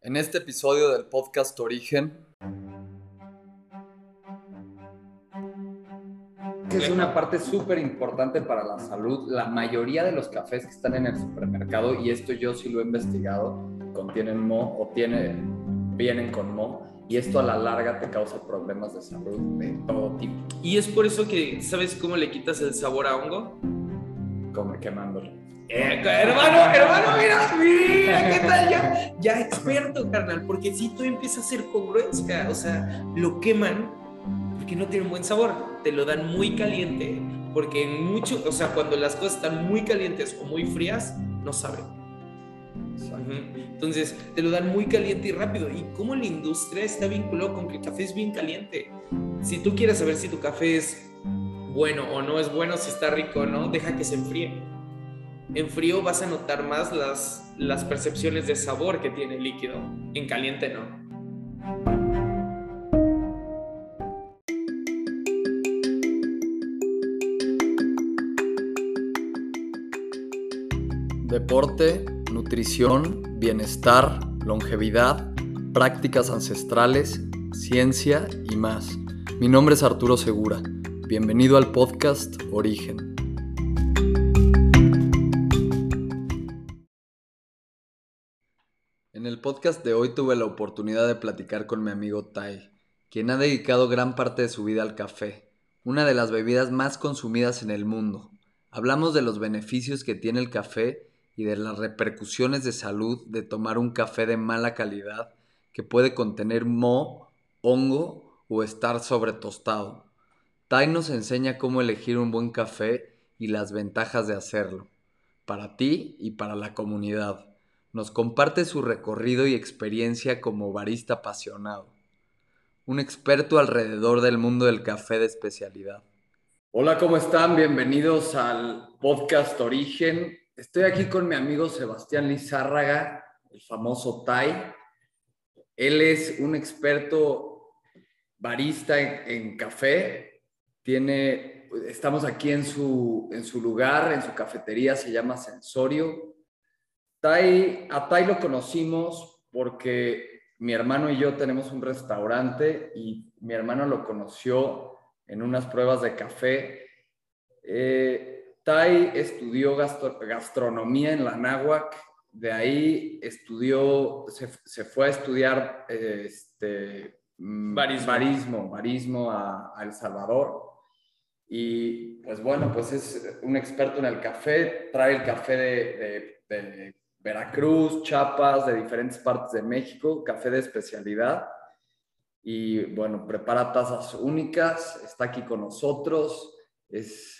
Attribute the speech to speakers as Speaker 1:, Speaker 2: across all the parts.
Speaker 1: En este episodio del podcast Origen. Es una parte súper importante para la salud. La mayoría de los cafés que están en el supermercado, y esto yo sí lo he investigado, contienen mo o tiene, vienen con mo. Y esto a la larga te causa problemas de salud de todo tipo.
Speaker 2: Y es por eso que, ¿sabes cómo le quitas el sabor a hongo?
Speaker 1: Como quemándolo.
Speaker 2: Eh, hermano, hermano, mira, mira, ¿qué tal? Ya, ya experto, carnal, porque si tú empiezas a hacer congruencia, o sea, lo queman porque no tiene un buen sabor, te lo dan muy caliente, porque en mucho, o sea, cuando las cosas están muy calientes o muy frías, no saben. Entonces, te lo dan muy caliente y rápido. ¿Y cómo la industria está vinculada con que el café es bien caliente? Si tú quieres saber si tu café es bueno o no es bueno, si está rico o no, deja que se enfríe. En frío vas a notar más las, las percepciones de sabor que tiene el líquido. En caliente no.
Speaker 1: Deporte, nutrición, bienestar, longevidad, prácticas ancestrales, ciencia y más. Mi nombre es Arturo Segura. Bienvenido al podcast Origen. El podcast de hoy tuve la oportunidad de platicar con mi amigo Tai, quien ha dedicado gran parte de su vida al café, una de las bebidas más consumidas en el mundo. Hablamos de los beneficios que tiene el café y de las repercusiones de salud de tomar un café de mala calidad que puede contener moho, hongo o estar sobretostado. Tai nos enseña cómo elegir un buen café y las ventajas de hacerlo, para ti y para la comunidad. Nos comparte su recorrido y experiencia como barista apasionado, un experto alrededor del mundo del café de especialidad. Hola, ¿cómo están? Bienvenidos al podcast Origen. Estoy aquí con mi amigo Sebastián Lizárraga, el famoso Tai. Él es un experto barista en, café. Tiene, estamos aquí en su, en su lugar, en su cafetería, se llama Sensorio. Tai, a Tai lo conocimos porque mi hermano y yo tenemos un restaurante y mi hermano lo conoció en unas pruebas de café. Eh, Tai estudió gastronomía en la Náhuac, de ahí estudió, se, fue a estudiar este,
Speaker 2: mm, barismo,
Speaker 1: barismo, a, El Salvador. Y pues bueno, pues es un experto en el café, trae el café de, de Veracruz, Chiapas, de diferentes partes de México, café de especialidad. Y bueno, prepara tazas únicas, está aquí con nosotros, es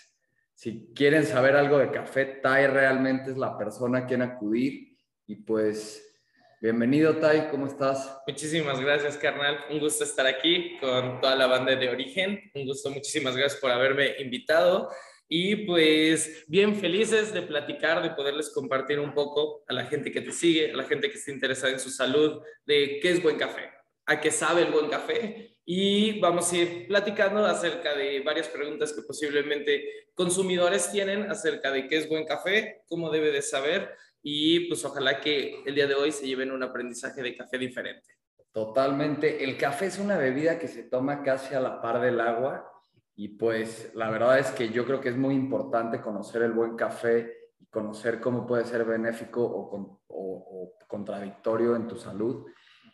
Speaker 1: si quieren saber algo de café, Tai realmente es la persona a quien acudir. Y pues, bienvenido Tai, ¿cómo estás?
Speaker 2: Muchísimas gracias, carnal. Un gusto estar aquí con toda la banda de Origen. Un gusto, muchísimas gracias por haberme invitado. Y pues bien felices de platicar, de poderles compartir un poco a la gente que te sigue, a la gente que está interesada en su salud, de qué es buen café, a qué sabe el buen café y vamos a ir platicando acerca de varias preguntas que posiblemente consumidores tienen acerca de qué es buen café, cómo debe de saber y pues ojalá que el día de hoy se lleven un aprendizaje de café diferente.
Speaker 1: Totalmente. El café es una bebida que se toma casi a la par del agua y pues la verdad es que yo creo que es muy importante conocer el buen café y conocer cómo puede ser benéfico o, o contradictorio en tu salud.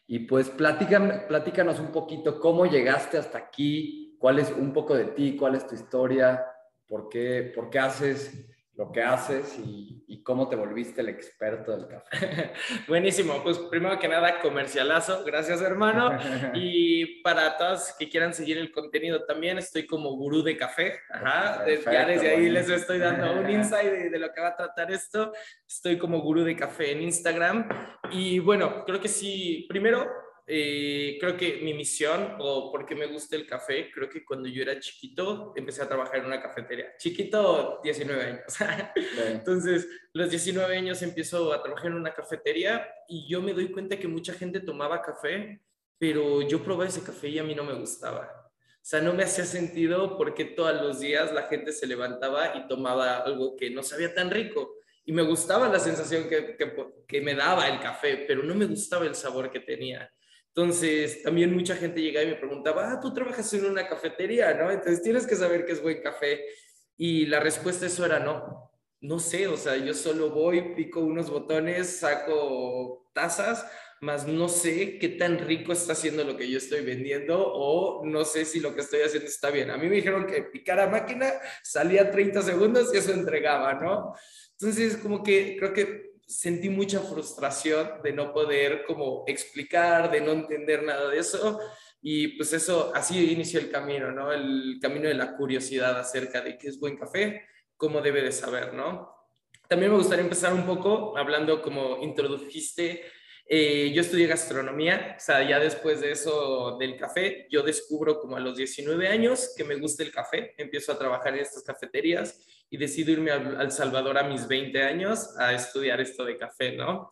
Speaker 1: Y pues platícanos un poquito cómo llegaste hasta aquí, cuál es un poco de ti, cuál es tu historia, por qué, por qué haces lo que haces y, y, cómo te volviste el experto del café.
Speaker 2: Buenísimo, pues primero que nada, comercialazo, gracias hermano. Y para todos que quieran seguir el contenido también, estoy como gurú de café. Ajá, ya desde ahí les estoy dando un insight de, de, lo que va a tratar esto. Estoy como gurú de café en Instagram. Y bueno, creo que sí, primero eh, creo que mi misión o porque me gusta el café, creo que cuando yo era chiquito empecé a trabajar en una cafetería. Chiquito, 19 años. Entonces, los 19 años empiezo a trabajar en una cafetería y yo me doy cuenta que mucha gente tomaba café, pero yo probé ese café y a mí no me gustaba. O sea, no me hacía sentido porque todos los días la gente se levantaba y tomaba algo que no sabía tan rico. y me gustaba la sensación que, que, que, me daba el café, pero no me gustaba el sabor que tenía. Entonces, también mucha gente llegaba y me preguntaba, ah, tú trabajas en una cafetería, ¿no? Entonces tienes que saber que es buen café. Y la respuesta a eso era no. No sé, o sea, yo solo voy, pico unos botones, saco tazas, más no sé qué tan rico está haciendo lo que yo estoy vendiendo o no sé si lo que estoy haciendo está bien. A mí me dijeron que picar a máquina salía 30 segundos y eso entregaba, ¿no? Entonces, como que creo que sentí mucha frustración de no poder como explicar, de no entender nada de eso. Y pues eso, así inició el camino, ¿no? El camino de la curiosidad acerca de qué es buen café, cómo debe de saber, ¿no? También me gustaría empezar un poco hablando como introdujiste eh, yo estudié gastronomía, o sea, ya después de eso del café, yo descubro como a los 19 años que me gusta el café, empiezo a trabajar en estas cafeterías y decido irme a, El Salvador a mis 20 años a estudiar esto de café, ¿no?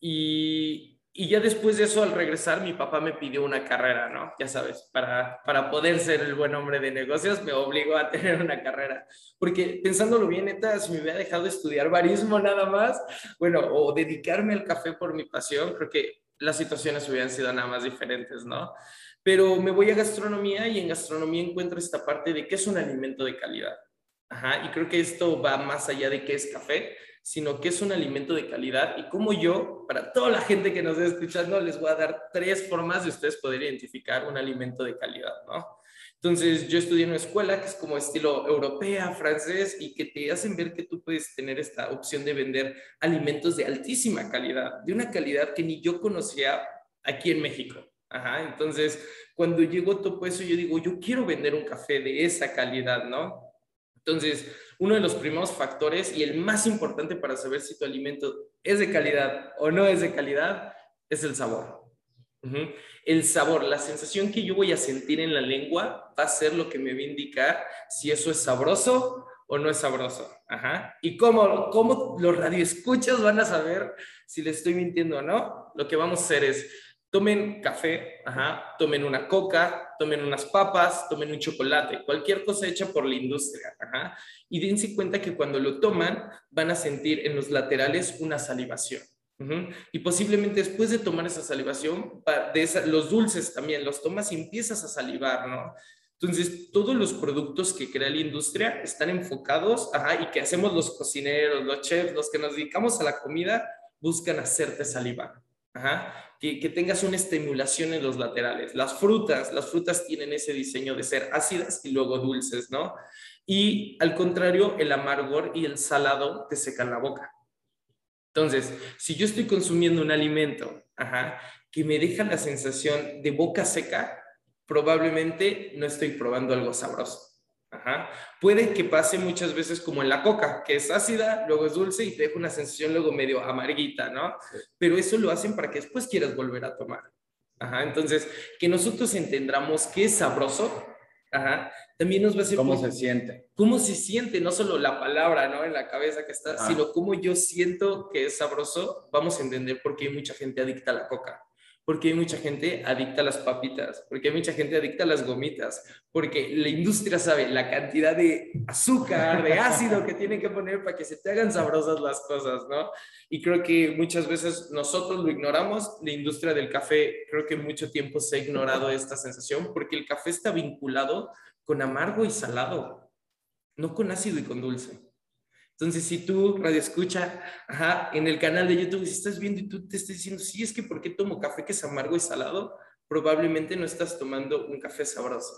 Speaker 2: Y, y ya después de eso, al regresar, mi papá me pidió una carrera, ¿no? Ya sabes, para, para poder ser el buen hombre de negocios, me obligó a tener una carrera. Porque pensándolo bien, neta, si me hubiera dejado de estudiar barismo nada más, bueno, o dedicarme al café por mi pasión, creo que las situaciones hubieran sido nada más diferentes, ¿no? Pero me voy a gastronomía y en gastronomía encuentro esta parte de qué es un alimento de calidad. Ajá, y creo que esto va más allá de qué es café, sino que es un alimento de calidad y como yo, para toda la gente que nos está escuchando, les voy a dar tres formas de ustedes poder identificar un alimento de calidad, ¿no? Entonces, yo estudié en una escuela que es como estilo europea, francés, y que te hacen ver que tú puedes tener esta opción de vender alimentos de altísima calidad, de una calidad que ni yo conocía aquí en México. Ajá, entonces, cuando llegó todo eso, yo digo, yo quiero vender un café de esa calidad, ¿no? Entonces, uno de los primeros factores y el más importante para saber si tu alimento es de calidad o no es de calidad es el sabor. El sabor, la sensación que yo voy a sentir en la lengua va a ser lo que me va a indicar si eso es sabroso o no es sabroso. Y cómo, cómo los radioescuchas van a saber si le estoy mintiendo o no. Lo que vamos a hacer es tomen café, tomen una coca, tomen unas papas, tomen un chocolate, cualquier cosa hecha por la industria, ajá, y dense cuenta que cuando lo toman van a sentir en los laterales una salivación. Y posiblemente después de tomar esa salivación, de los dulces también, los tomas y empiezas a salivar, ¿no? Entonces, todos los productos que crea la industria están enfocados, ajá, y que hacemos los cocineros, los chefs, los que nos dedicamos a la comida, buscan hacerte salivar. Ajá que, tengas una estimulación en los laterales. Las frutas, las frutas tienen ese diseño de ser ácidas y luego dulces, ¿no? Y al contrario, el amargor y el salado te secan la boca. Entonces, si yo estoy consumiendo un alimento que me deja la sensación de boca seca, probablemente no estoy probando algo sabroso. Puede que pase muchas veces como en la coca, que es ácida, luego es dulce y te deja una sensación luego medio amarguita, ¿no? Pero eso lo hacen para que después quieras volver a tomar. Ajá, entonces, que nosotros entendamos que es sabroso, ajá, también nos va a hacer...
Speaker 1: ¿Cómo se siente?
Speaker 2: ¿Cómo se siente? No solo la palabra, ¿no? En la cabeza que está, sino cómo yo siento que es sabroso, vamos a entender por qué hay mucha gente adicta a la coca porque hay mucha gente adicta a las papitas, porque hay mucha gente adicta a las gomitas, porque la industria sabe la cantidad de azúcar, de ácido que tienen que poner para que se te hagan sabrosas las cosas, ¿no? Y creo que muchas veces nosotros lo ignoramos, la industria del café, creo que mucho tiempo se ha ignorado esta sensación, porque el café está vinculado con amargo y salado, no con ácido y con dulce. Entonces, si tú, radio escucha, ajá, en el canal de YouTube, si estás viendo y tú te estás diciendo, sí, es que ¿por qué tomo café que es amargo y salado? Probablemente no estás tomando un café sabroso.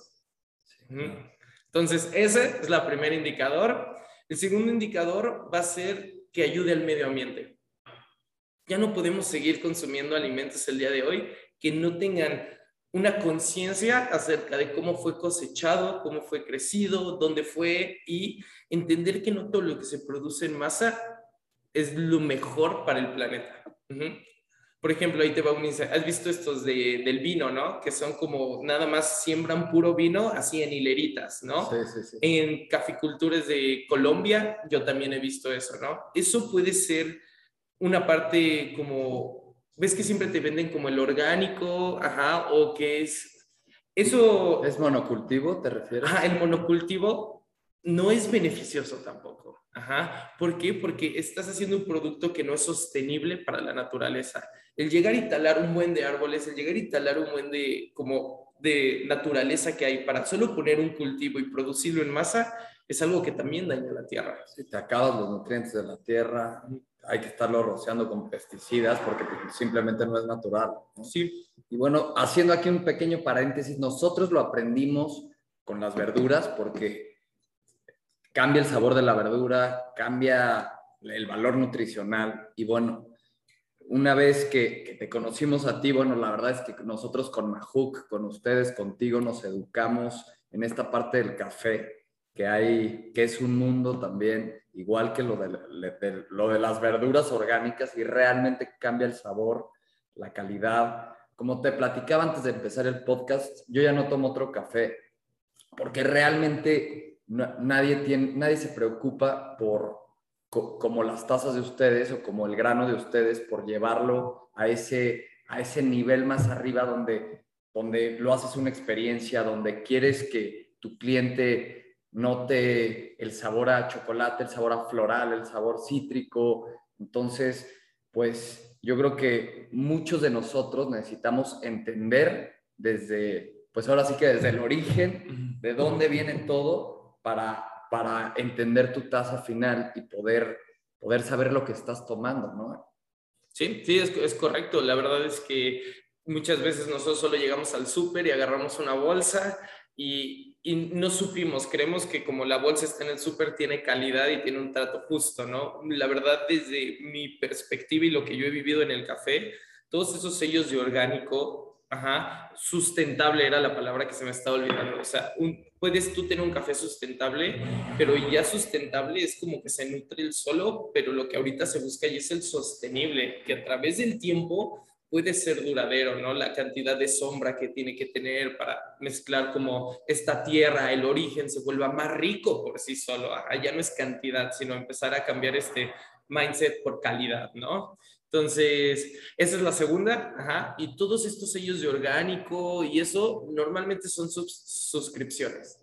Speaker 2: Entonces, ese es la primer indicador. El segundo indicador va a ser que ayude al medio ambiente. Ya no podemos seguir consumiendo alimentos el día de hoy que no tengan una conciencia acerca de cómo fue cosechado, cómo fue crecido, dónde fue y entender que no todo lo que se produce en masa es lo mejor para el planeta. Por ejemplo, ahí te va un ¿Has visto estos de, del vino, no? Que son como nada más siembran puro vino así en hileritas, ¿no?
Speaker 1: Sí, sí, sí.
Speaker 2: En caficultores de Colombia yo también he visto eso, ¿no? Eso puede ser una parte como ves que siempre te venden como el orgánico, ajá, o que es... Eso...
Speaker 1: ¿Es monocultivo, te refieres?
Speaker 2: Ajá, el monocultivo no es beneficioso tampoco. Ajá. ¿Por qué? Porque estás haciendo un producto que no es sostenible para la naturaleza. El llegar y talar un buen de árboles, el llegar y talar un buen de como de naturaleza que hay para solo poner un cultivo y producirlo en masa, es algo que también daña la tierra.
Speaker 1: Si te acabas los nutrientes de la tierra, hay que estarlo rociando con pesticidas porque pues, simplemente no es natural.
Speaker 2: Sí.
Speaker 1: Y bueno, haciendo aquí un pequeño paréntesis, nosotros lo aprendimos con las verduras porque cambia el sabor de la verdura, cambia el valor nutricional y bueno, una vez que, te conocimos a ti, bueno, la verdad es que nosotros con Majuk, con ustedes, contigo, nos educamos en esta parte del café que hay, que es un mundo también, igual que lo de, lo de las verduras orgánicas y realmente cambia el sabor, la calidad. Como te platicaba antes de empezar el podcast, yo ya no tomo otro café porque realmente nadie, tiene, nadie se preocupa por como las tazas de ustedes o como el grano de ustedes por llevarlo a ese, a ese nivel más arriba donde, donde lo haces una experiencia, donde quieres que tu cliente note el sabor a chocolate, el sabor a floral, el sabor cítrico. Entonces, pues yo creo que muchos de nosotros necesitamos entender desde, pues ahora sí que desde el origen, de dónde viene todo para, para entender tu taza final y poder, poder saber lo que estás tomando, ¿no?
Speaker 2: Sí, sí, es, es correcto. La verdad es que muchas veces nosotros solo llegamos al súper y agarramos una bolsa y, no supimos, creemos que como la bolsa está en el súper tiene calidad y tiene un trato justo, ¿no? La verdad, desde mi perspectiva y lo que yo he vivido en el café, todos esos sellos de orgánico, ajá, sustentable era la palabra que se me estaba olvidando. O sea, puedes tú tener un café sustentable, pero ya sustentable es como que se nutre el solo, pero lo que ahorita se busca y es el sostenible, que a través del tiempo puede ser duradero, ¿no? La cantidad de sombra que tiene que tener para mezclar como esta tierra, el origen se vuelva más rico por sí solo. ya no es cantidad, sino empezar a cambiar este mindset por calidad, ¿no? Entonces, esa es la segunda, ajá, y todos estos sellos de orgánico y eso normalmente son suscripciones.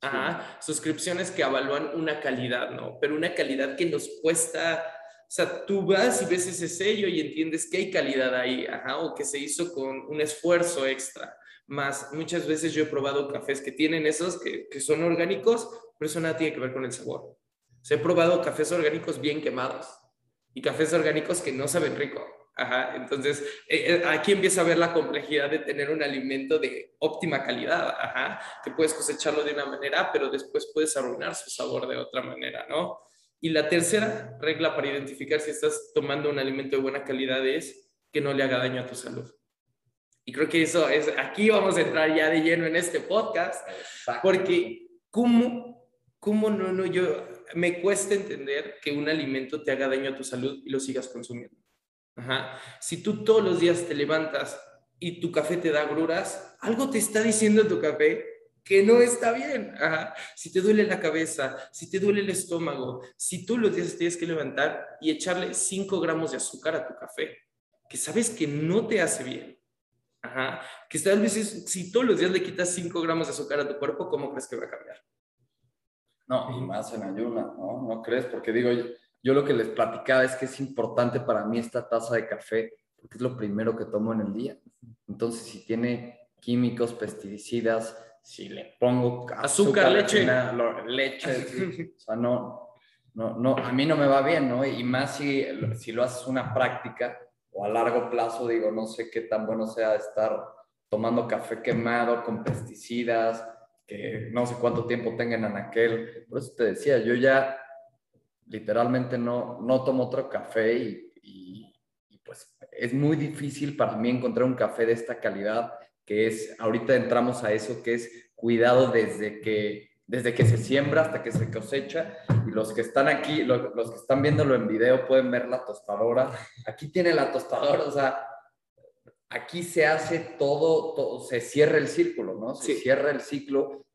Speaker 2: Ajá, suscripciones que evalúan una calidad, ¿no? Pero una calidad que nos cuesta sea, tú vas y ves ese sello y entiendes que hay calidad ahí, ajá, o que se hizo con un esfuerzo extra. Más muchas veces yo he probado cafés que tienen esos, que, que son orgánicos, pero eso nada tiene que ver con el sabor. O sea, he probado cafés orgánicos bien quemados y cafés orgánicos que no saben rico. Ajá, entonces eh, eh, aquí empieza a ver la complejidad de tener un alimento de óptima calidad, ajá, que puedes cosecharlo de una manera, pero después puedes arruinar su sabor de otra manera, ¿no? Y la tercera regla para identificar si estás tomando un alimento de buena calidad es que no le haga daño a tu salud. Y creo que eso es, aquí vamos a entrar ya de lleno en este podcast, porque ¿cómo, cómo no, no, yo, me cuesta entender que un alimento te haga daño a tu salud y lo sigas consumiendo. Ajá. Si tú todos los días te levantas y tu café te da gruras, algo te está diciendo tu café que no está bien. Si te duele la cabeza, si te duele el estómago, si tú los días tienes que levantar y echarle 5 gramos de azúcar a tu café, que sabes que no te hace bien. Ajá. Que tal vez si todos los días le quitas 5 gramos de azúcar a tu cuerpo, ¿cómo crees que va a cambiar?
Speaker 1: No, y más en ayuna, ¿no? ¿No crees? Porque digo, yo, yo lo que les platicaba es que es importante para mí esta taza de café, porque es lo primero que tomo en el día. Entonces, si tiene químicos, pesticidas, si le pongo azúcar, leche, leche, o sea, no, no, no, a mí no me va bien, ¿no? Y más si, si lo haces una práctica o a largo plazo, digo, no sé qué tan bueno sea estar tomando café quemado con pesticidas, que no sé cuánto tiempo tengan en aquel. Por eso te decía, yo ya literalmente no, no tomo otro café y, y, y pues es muy difícil para mí encontrar un café de esta calidad que es, ahorita entramos a eso, que es cuidado desde que, desde que se siembra hasta que se cosecha. Y los que están aquí, los, los que están viéndolo en video pueden ver la tostadora. Aquí tiene la tostadora, o sea, aquí se hace todo, todo se cierra el círculo, ¿no? Se cierra el ciclo.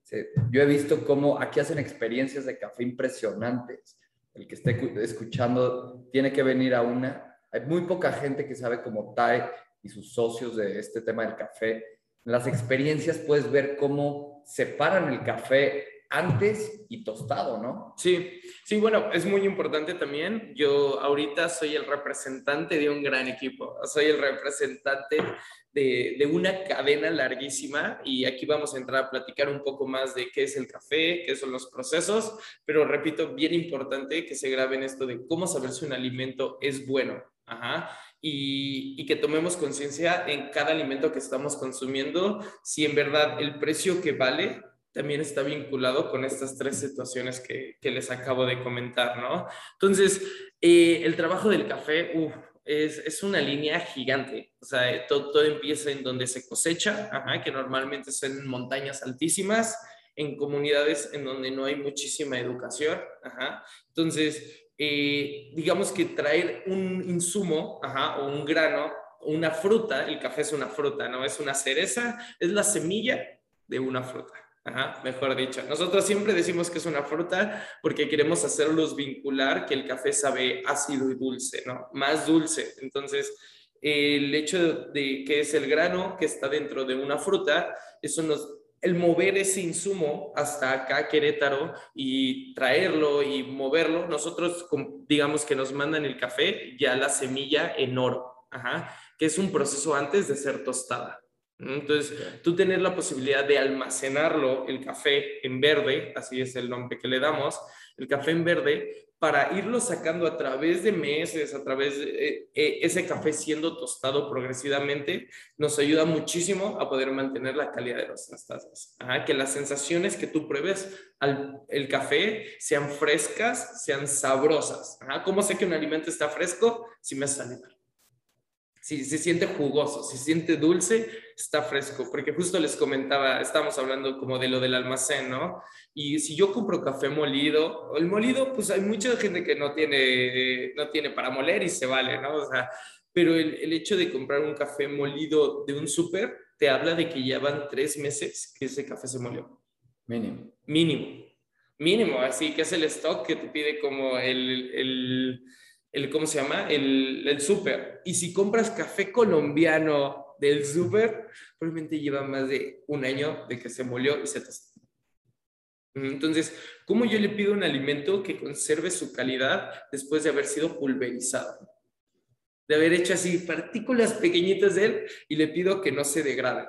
Speaker 1: yo he visto cómo aquí hacen experiencias de café impresionantes. El que esté escuchando tiene que venir a una. Hay muy poca gente que sabe cómo Tai y sus socios de este tema del café las experiencias puedes ver cómo separan el café antes y tostado, ¿no?
Speaker 2: Sí, sí, bueno, es muy importante también. Yo ahorita soy el representante de un gran equipo, soy el representante de, de, una cadena larguísima y aquí vamos a entrar a platicar un poco más de qué es el café, qué son los procesos, pero repito, bien importante que se graben esto de cómo saber si un alimento es bueno. Ajá. Y, y, que tomemos conciencia en cada alimento que estamos consumiendo, si en verdad el precio que vale también está vinculado con estas tres situaciones que, que les acabo de comentar, ¿no? Entonces, eh, el trabajo del café, es, es, una línea gigante. O sea, todo, todo empieza en donde se cosecha, ajá, que normalmente son en montañas altísimas, en comunidades en donde no hay muchísima educación. Ajá. Entonces, eh, digamos que traer un insumo ajá, o un grano, una fruta, el café es una fruta, ¿no? Es una cereza, es la semilla de una fruta. Ajá, mejor dicho. Nosotros siempre decimos que es una fruta porque queremos hacerlos vincular que el café sabe ácido y dulce, ¿no? Más dulce. Entonces, el hecho de que es el grano que está dentro de una fruta, eso nos el mover ese insumo hasta acá, Querétaro, y traerlo y moverlo, nosotros digamos que nos mandan el café, ya la semilla en oro, ajá, que es un proceso antes de ser tostada. Entonces, tú tener la posibilidad de almacenarlo, el café en verde, así es el nombre que le damos, el café en verde, para irlo sacando a través de meses, a través de eh, eh, ese café siendo tostado progresivamente, nos ayuda muchísimo a poder mantener la calidad de las tazas. que las sensaciones que tú pruebes al el café sean frescas, sean sabrosas. ¿Cómo sé que un alimento está fresco? Si me hace salivar si se siente jugoso, si se siente dulce, está fresco, porque justo les comentaba, estamos hablando como de lo del almacén, ¿no? Y si yo compro café molido, el molido, pues hay mucha gente que no tiene, no tiene para moler y se vale, ¿no? O sea, pero el, el hecho de comprar un café molido de un súper te habla de que ya van tres meses que ese café se molió.
Speaker 1: Mínimo.
Speaker 2: Mínimo. Mínimo, así que es el stock que te pide como el, el el ¿cómo se llama? El, el súper. Y si compras café colombiano del súper, probablemente lleva más de un año de que se molió y se tostó. Entonces, ¿cómo yo le pido un alimento que conserve su calidad después de haber sido pulverizado? De haber hecho así partículas pequeñitas de él y le pido que no se degrade.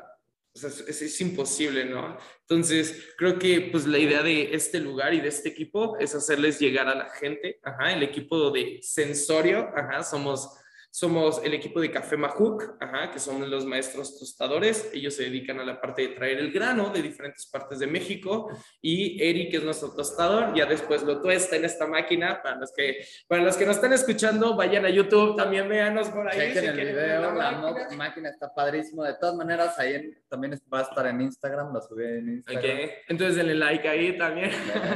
Speaker 2: Es, imposible, ¿no? Entonces, creo que pues la idea de este lugar y de este equipo es hacerles llegar a la gente, el equipo de sensorio, somos somos el equipo de Café Majuk, ajá, que son los maestros tostadores. Ellos se dedican a la parte de traer el grano de diferentes partes de México. Y Eric, es nuestro tostador, ya después lo tuesta en esta máquina. Para los que, para los que nos están escuchando, vayan a YouTube, también véanos por ahí.
Speaker 1: Chequen el video, la, máquina. máquina. está padrísimo. De todas maneras, ahí también va a estar en Instagram, la subí en Instagram.
Speaker 2: Okay. Entonces denle like ahí también.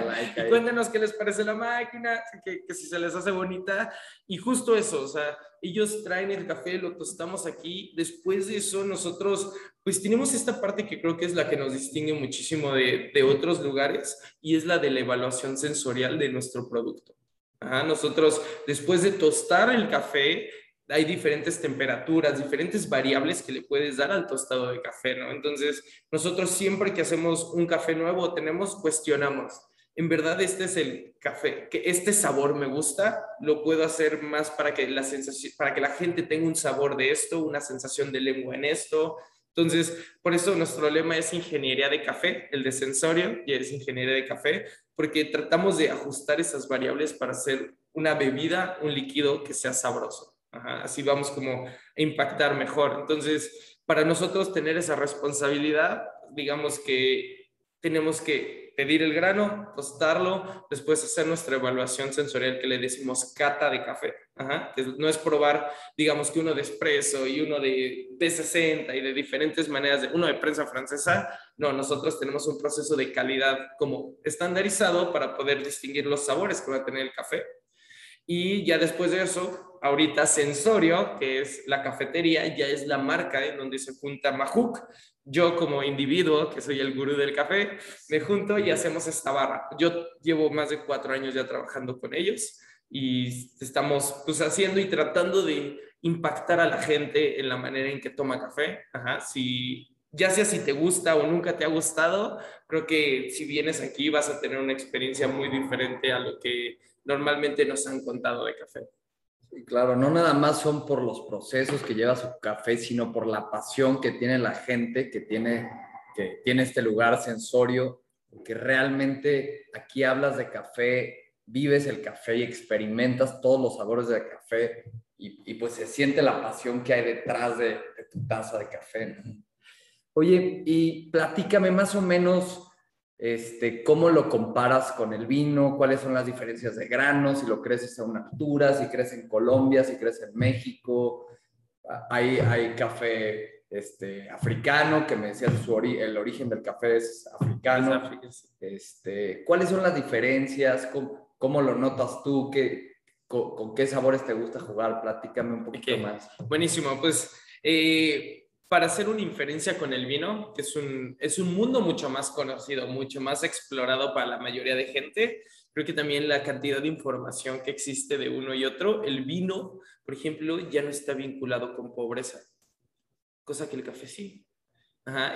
Speaker 2: Like ahí. cuéntenos qué les parece la máquina, que, que si se les hace bonita. Y justo eso, o sea, ellos traen el café, lo tostamos aquí. Después de eso, nosotros, pues tenemos esta parte que creo que es la que nos distingue muchísimo de, de otros lugares y es la de la evaluación sensorial de nuestro producto. Ajá, nosotros, después de tostar el café, hay diferentes temperaturas, diferentes variables que le puedes dar al tostado de café, ¿no? Entonces, nosotros siempre que hacemos un café nuevo, tenemos, cuestionamos en verdad este es el café, que este sabor me gusta, lo puedo hacer más para que la sensación, para que la gente tenga un sabor de esto, una sensación de lengua en esto. Entonces, por eso nuestro lema es ingeniería de café, el de sensorio y es ingeniería de café, porque tratamos de ajustar esas variables para hacer una bebida, un líquido que sea sabroso. así vamos como a impactar mejor. Entonces, para nosotros tener esa responsabilidad, digamos que tenemos que pedir el grano, tostarlo, después hacer nuestra evaluación sensorial que le decimos cata de café. que no es probar, digamos que uno de espresso y uno de, de 60 y de diferentes maneras, de, uno de prensa francesa. No, nosotros tenemos un proceso de calidad como estandarizado para poder distinguir los sabores que va a tener el café. Y ya después de eso, ahorita Sensorio, que es la cafetería, ya es la marca en donde se junta Majuk, yo como individuo, que soy el gurú del café, me junto y hacemos esta barra. Yo llevo más de cuatro años ya trabajando con ellos y estamos pues haciendo y tratando de impactar a la gente en la manera en que toma café. Ajá, si ya sea si te gusta o nunca te ha gustado, creo que si vienes aquí vas a tener una experiencia muy diferente a lo que normalmente nos han contado de café.
Speaker 1: Claro, no nada más son por los procesos que lleva su café, sino por la pasión que tiene la gente que tiene, que tiene este lugar sensorio, que realmente aquí hablas de café, vives el café y experimentas todos los sabores del café y, pues se siente la pasión que hay detrás de, de tu taza de café. Oye, y platícame más o menos este, cómo lo comparas con el vino, cuáles son las diferencias de granos, si lo creces a una altura, si crece en Colombia, si crece en México. Hay, hay café este, africano, que me decías su el origen del café es africano. Este, ¿Cuáles son las diferencias? ¿Cómo, lo notas tú? ¿Qué, con, qué sabores te gusta jugar? Platícame un poquito más.
Speaker 2: Buenísimo, pues... Eh, para hacer una inferencia con el vino, que es un, es un mundo mucho más conocido, mucho más explorado para la mayoría de gente, creo que también la cantidad de información que existe de uno y otro, el vino, por ejemplo, ya no está vinculado con pobreza, cosa que el café sí.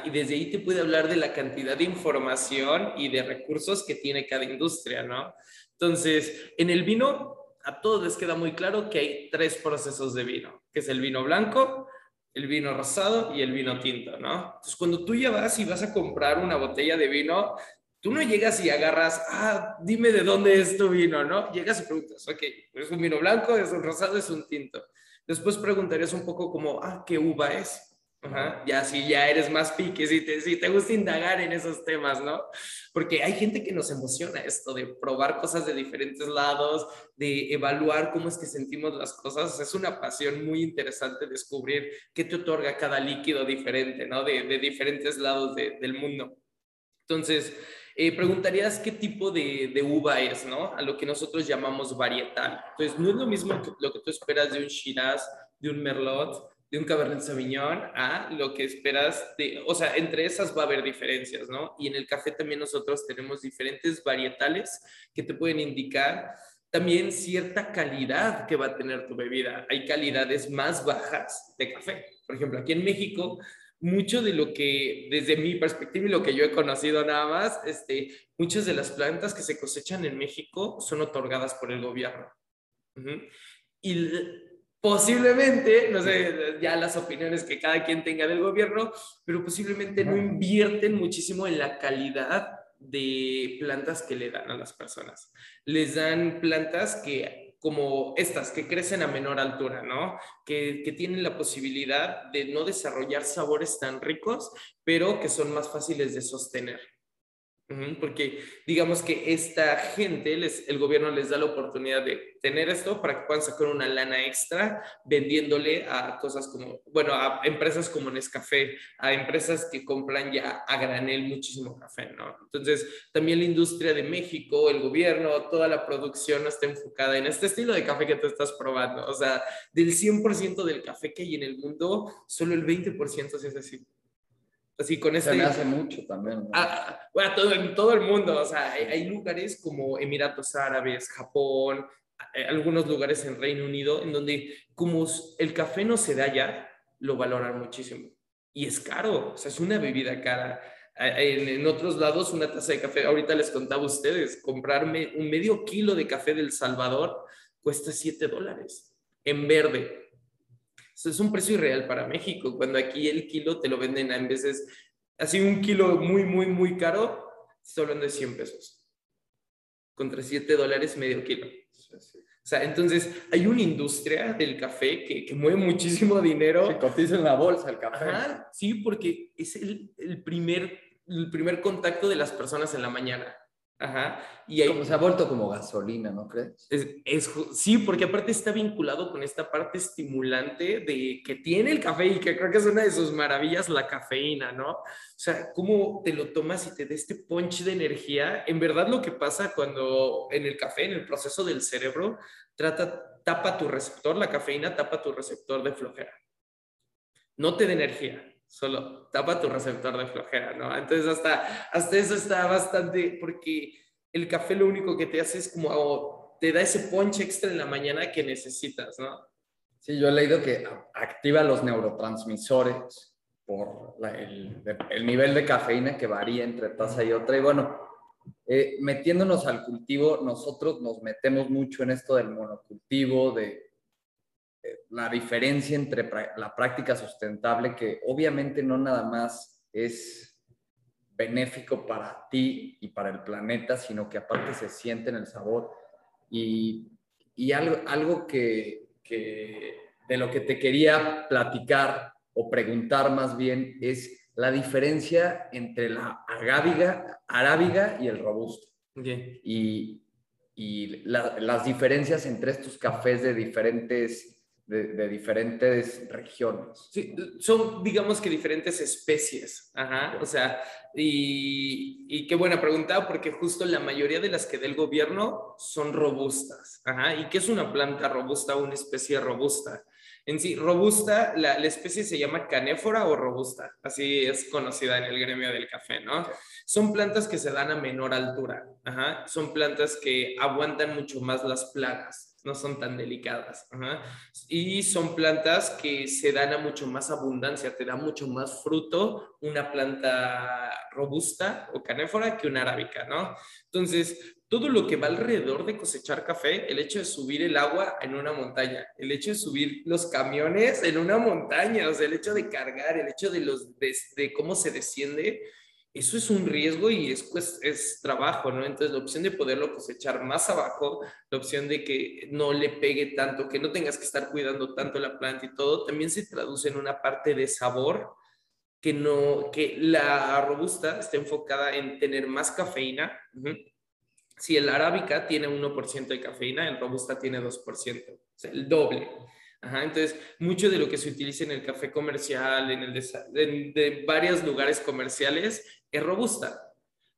Speaker 2: y desde ahí te puede hablar de la cantidad de información y de recursos que tiene cada industria, ¿no? Entonces, en el vino, a todos les queda muy claro que hay tres procesos de vino, que es el vino blanco, el vino rosado y el vino tinto, ¿no? Entonces, cuando tú ya vas y vas a comprar una botella de vino, tú no llegas y agarras, ah, dime de dónde es tu vino, ¿no? Llegas y preguntas, ok, ¿es un vino blanco, es un rosado, es un tinto? Después preguntarías un poco como, ah, ¿qué uva es? Ya si ya eres más pique, si te, si te gusta indagar en esos temas, ¿no? Porque hay gente que nos emociona esto de probar cosas de diferentes lados, de evaluar cómo es que sentimos las cosas. Es una pasión muy interesante descubrir qué te otorga cada líquido diferente, ¿no? De, de diferentes lados del mundo. Entonces, eh, preguntarías qué tipo de, de, uva es, ¿no? A lo que nosotros llamamos varietal. Entonces, no es lo mismo que lo que tú esperas de un Shiraz, de un Merlot, de un Cabernet Sauvignon a lo que esperas de, o sea, entre esas va a haber diferencias, ¿no? Y en el café también nosotros tenemos diferentes varietales que te pueden indicar también cierta calidad que va a tener tu bebida. Hay calidades más bajas de café. Por ejemplo, aquí en México, mucho de lo que, desde mi perspectiva y lo que yo he conocido nada más, este, muchas de las plantas que se cosechan en México son otorgadas por el gobierno. Y posiblemente, no sé, ya las opiniones que cada quien tenga del gobierno, pero posiblemente no invierten muchísimo en la calidad de plantas que le dan a las personas. Les dan plantas que como estas, que crecen a menor altura, ¿no? Que, que, tienen la posibilidad de no desarrollar sabores tan ricos, pero que son más fáciles de sostener. Porque digamos que esta gente, el gobierno les da la oportunidad de tener esto para que puedan sacar una lana extra vendiéndole a cosas como, bueno, a empresas como Nescafé, a empresas que compran ya a granel muchísimo café, ¿no? Entonces, también la industria de México, el gobierno, toda la producción está enfocada en este estilo de café que tú estás probando. O sea, del 100% del café que hay en el mundo, solo el 20% es así. Así con este...
Speaker 1: Se me hace mucho también.
Speaker 2: Ah, bueno, todo, en todo el mundo, o sea, hay, lugares como Emiratos Árabes, Japón, eh, algunos lugares en Reino Unido, en donde como el café no se da ya, lo valoran muchísimo. Y es caro, o sea, es una bebida cara. En, en, otros lados, una taza de café, ahorita les contaba a ustedes, comprarme un medio kilo de café del Salvador cuesta 7 dólares en verde es un precio irreal para México, cuando aquí el kilo te lo venden en veces, así un kilo muy, muy, muy caro, estoy hablando de 100 pesos. Contra 7 dólares medio kilo. O sea, entonces hay una industria del café que, que mueve muchísimo dinero.
Speaker 1: Se cotiza en la bolsa el café.
Speaker 2: sí, porque es el, el, primer, el primer contacto de las personas en la mañana. Ajá.
Speaker 1: Y como se ha vuelto como gasolina, ¿no crees?
Speaker 2: Es, sí, porque aparte está vinculado con esta parte estimulante de que tiene el café y que creo que es una de sus maravillas, la cafeína, ¿no? O sea, cómo te lo tomas y te da este punch de energía. En verdad lo que pasa cuando en el café, en el proceso del cerebro, trata, tapa tu receptor, la cafeína tapa tu receptor de flojera. No te da energía, solo tapa tu receptor de flojera, ¿no? Entonces hasta, hasta eso está bastante, porque el café lo único que te hace es como, te da ese ponche extra en la mañana que necesitas, ¿no?
Speaker 1: Sí, yo he leído que activa los neurotransmisores por el, el, nivel de cafeína que varía entre taza y otra. Y bueno, eh, metiéndonos al cultivo, nosotros nos metemos mucho en esto del monocultivo, de la diferencia entre la práctica sustentable, que obviamente no nada más es benéfico para ti y para el planeta, sino que aparte se siente en el sabor. Y, y algo, algo que, que de lo que te quería platicar o preguntar más bien es la diferencia entre la agábiga, arábiga y el robusto. Y, y las diferencias entre estos cafés de diferentes de, diferentes regiones.
Speaker 2: Sí, son, digamos que diferentes especies. Ajá, o sea, y, qué buena pregunta, porque justo la mayoría de las que del gobierno son robustas. Ajá, ¿y qué es una planta robusta o una especie robusta? En sí, robusta, la, especie se llama canéfora o robusta, así es conocida en el gremio del café, ¿no? Son plantas que se dan a menor altura, Ajá. son plantas que aguantan mucho más las plagas, no son tan delicadas. Y son plantas que se dan a mucho más abundancia, te da mucho más fruto una planta robusta o canéfora que una arábica, ¿no? Entonces, todo lo que va alrededor de cosechar café, el hecho de subir el agua en una montaña, el hecho de subir los camiones en una montaña, o sea, el hecho de cargar, el hecho de, los, de, cómo se desciende, eso es un riesgo y es, pues, es trabajo, ¿no? Entonces, la opción de poderlo cosechar más abajo, la opción de que no le pegue tanto, que no tengas que estar cuidando tanto la planta y todo, también se traduce en una parte de sabor que no, que la robusta está enfocada en tener más cafeína. Si el arábica tiene 1% de cafeína, el robusta tiene 2%, o sea, el doble. Ajá, entonces, mucho de lo que se utiliza en el café comercial, en el de, de varios lugares comerciales, es robusta.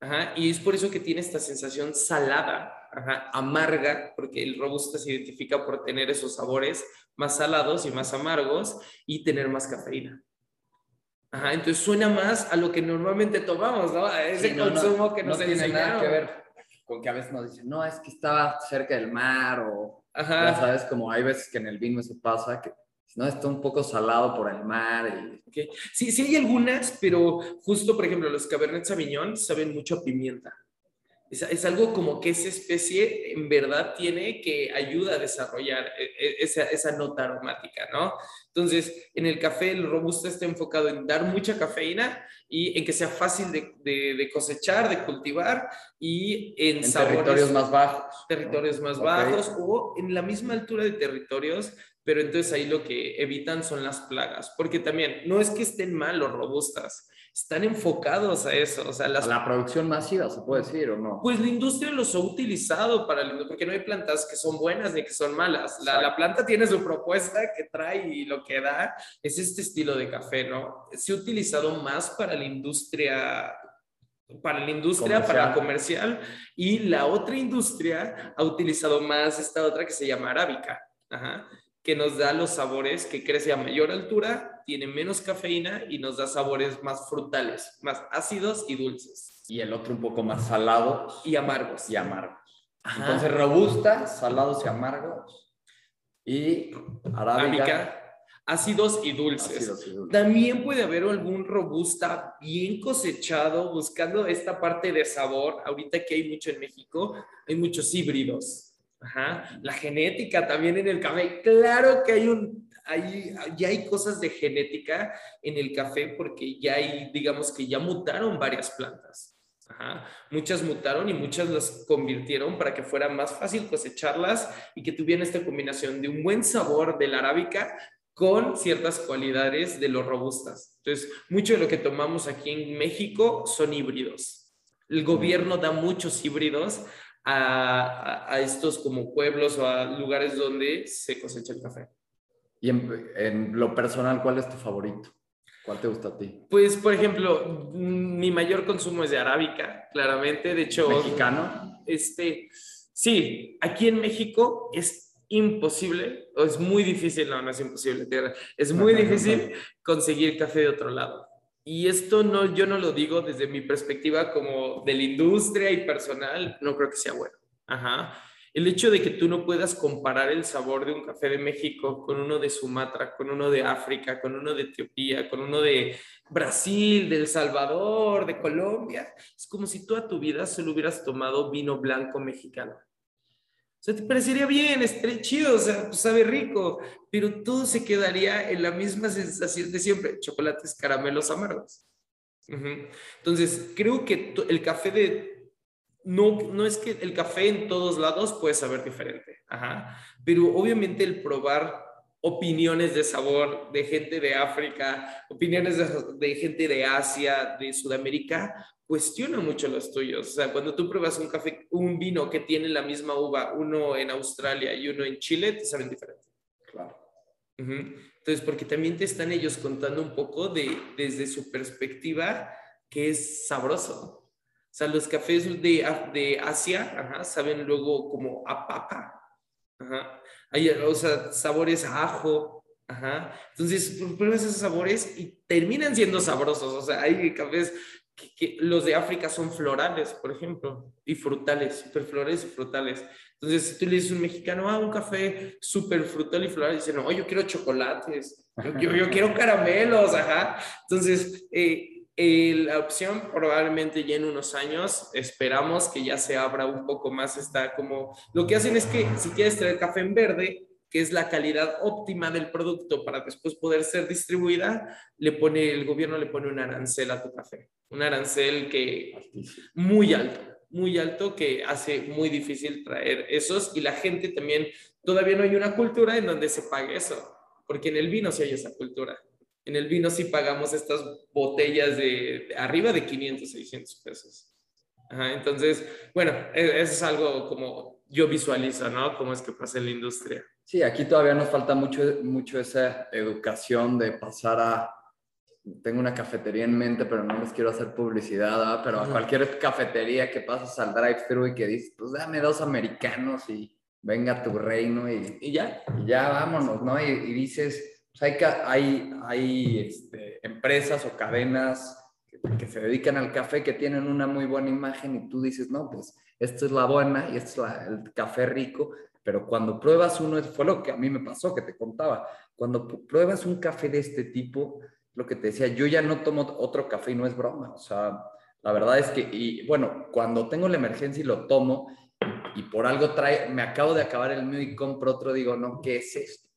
Speaker 2: Ajá, y es por eso que tiene esta sensación salada, ajá, amarga, porque el robusta se identifica por tener esos sabores más salados y más amargos y tener más cafeína. Ajá, entonces suena más a lo que normalmente tomamos, ¿no? A ese consumo que nos no tiene nada
Speaker 1: que ver con que a veces nos dicen, no, es que estaba cerca del mar o, ya sabes, como hay veces que en el vino se pasa que no está un poco salado por el mar.
Speaker 2: Y... Sí, sí hay algunas, pero justo, por ejemplo, los Cabernet Sauvignon saben mucho a pimienta. Es, algo como que esa especie en verdad tiene que ayuda a desarrollar e, e, esa, esa, nota aromática, ¿no? Entonces, en el café el robusto está enfocado en dar mucha cafeína y en que sea fácil de, de, cosechar, de cultivar y en,
Speaker 1: territorios más bajos.
Speaker 2: Territorios más bajos o en la misma altura de territorios, pero entonces ahí lo que evitan son las plagas, porque también no es que estén mal los robustas, están enfocados a eso. O sea,
Speaker 1: las... la producción masiva, se puede decir, ¿o no?
Speaker 2: Pues la industria los ha utilizado para el... porque no hay plantas que son buenas ni que son malas. La, la, planta tiene su propuesta que trae y lo que da es este estilo de café, ¿no? Se ha utilizado más para la industria para la industria, para la comercial, y la otra industria ha utilizado más esta otra que se llama arábica. Ajá que nos da los sabores, que crece a mayor altura, tiene menos cafeína y nos da sabores más frutales, más ácidos y dulces.
Speaker 1: Y el otro un poco más salados.
Speaker 2: Y amargos.
Speaker 1: Y amargos. Entonces, robusta, salados y amargos. Y arábica.
Speaker 2: ácidos y, dulces. También puede haber algún robusta bien cosechado, buscando esta parte de sabor. Ahorita que hay mucho en México, hay muchos híbridos Ajá. La genética también en el café. Claro que hay un, hay, ya hay cosas de genética en el café porque ya hay, digamos que ya mutaron varias plantas. Ajá. Muchas mutaron y muchas las convirtieron para que fuera más fácil cosecharlas y que tuvieran esta combinación de un buen sabor de la arábica con ciertas cualidades de los robustas. Entonces, mucho de lo que tomamos aquí en México son híbridos. El gobierno da muchos híbridos a, estos como pueblos o a lugares donde se cosecha el café.
Speaker 1: Y en, lo personal, ¿cuál es tu favorito? ¿Cuál te gusta a ti?
Speaker 2: Pues, por ejemplo, mi mayor consumo es de arábica, claramente. De hecho,
Speaker 1: ¿mexicano?
Speaker 2: Este, sí, aquí en México es imposible, o es muy difícil, no, no es imposible, es muy difícil conseguir café de otro lado. Y esto no, yo no lo digo desde mi perspectiva como de la industria y personal, no creo que sea bueno. Ajá. El hecho de que tú no puedas comparar el sabor de un café de México con uno de Sumatra, con uno de África, con uno de Etiopía, con uno de Brasil, de El Salvador, de Colombia, es como si toda tu vida solo hubieras tomado vino blanco mexicano. O sea, te parecería bien, estaría chido, o sea, pues, sabe rico, pero todo se quedaría en la misma sensación de siempre, chocolates, caramelos amargos. Entonces, creo que el café de... No, no es que el café en todos lados puede saber diferente, Ajá. pero obviamente el probar opiniones de sabor de gente de África, opiniones de, de, gente de Asia, de Sudamérica, cuestiona mucho los tuyos. O sea, cuando tú pruebas un café, un vino que tiene la misma uva, uno en Australia y uno en Chile, te saben diferente.
Speaker 1: Claro.
Speaker 2: Entonces, porque también te están ellos contando un poco de, desde su perspectiva, que es sabroso. O sea, los cafés de, de Asia saben luego como a papa. Ajá. Hay, o sea, sabores a ajo. Ajá. Entonces, pruebas esos sabores y terminan siendo sabrosos. O sea, hay cafés que, los de África son florales, por ejemplo, y frutales, súper florales y frutales. Entonces, si tú le dices a un mexicano, ah, un café súper frutal y floral, dice, no, yo quiero chocolates, yo, yo, quiero caramelos, ajá. Entonces, eh, eh, la opción probablemente ya en unos años, esperamos que ya se abra un poco más, está como, lo que hacen es que si quieres traer café en verde, que es la calidad óptima del producto para después poder ser distribuida, le pone, el gobierno le pone un arancel a tu café. Un arancel que muy alto, muy alto que hace muy difícil traer esos y la gente también, todavía no hay una cultura en donde se pague eso, porque en el vino sí hay esa cultura. En el vino sí pagamos estas botellas de, arriba de 500, 600 pesos. entonces, bueno, e, eso es algo como yo visualizo, ¿no? Cómo es que pasa en la industria.
Speaker 1: Sí, aquí todavía nos falta mucho, mucho esa educación de pasar a... Tengo una cafetería en mente, pero no les quiero hacer publicidad, pero a cualquier cafetería que pasas al drive-thru y que dices, pues dame dos americanos y venga tu reino y, ya, y ya vámonos, ¿no? Y, dices, hay, hay, hay este, empresas o cadenas que, se dedican al café que tienen una muy buena imagen y tú dices, no, pues esto es la buena y esto es el café rico, pero cuando pruebas uno, fue lo que a mí me pasó, que te contaba, cuando pruebas un café de este tipo, lo que te decía, yo ya no tomo otro café y no es broma, o sea, la verdad es que, y bueno, cuando tengo la emergencia y lo tomo y por algo trae, me acabo de acabar el mío y compro otro, digo, no, ¿qué es esto?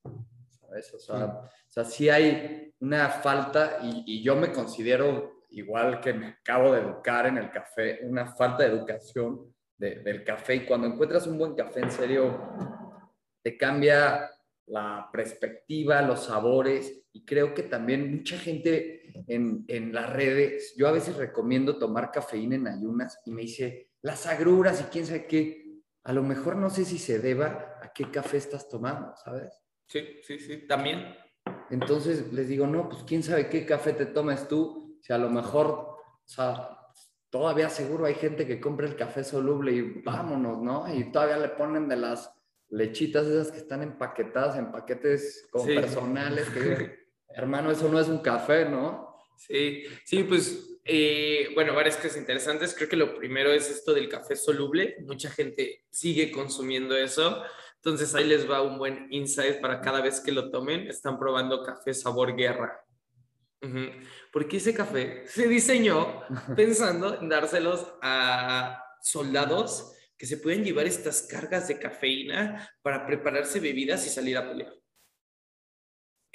Speaker 1: ¿Sabes? O sea, o sea sí hay una falta y, y yo me considero igual que me acabo de educar en el café, una falta de educación del café y cuando encuentras un buen café, en serio, te cambia la perspectiva, los sabores y creo que también mucha gente en, en, las redes, yo a veces recomiendo tomar cafeína en ayunas y me dice, las agruras y quién sabe qué, a lo mejor no sé si se deba a qué café estás tomando, ¿sabes?
Speaker 2: Sí, sí, sí, también.
Speaker 1: Entonces les digo, no, pues quién sabe qué café te tomes tú, si a lo mejor, o sea, todavía seguro hay gente que compra el café soluble y vámonos, ¿no? Y todavía le ponen de las lechitas esas que están empaquetadas en paquetes como personales, que hermano, eso no es un café, ¿no?
Speaker 2: Sí, sí, pues, eh, bueno, varias cosas interesantes. Creo que lo primero es esto del café soluble. Mucha gente sigue consumiendo eso. Entonces ahí les va un buen insight para cada vez que lo tomen. Están probando café sabor guerra. Porque ese café se diseñó pensando en dárselos a soldados que se pueden llevar estas cargas de cafeína para prepararse bebidas y salir a pelear.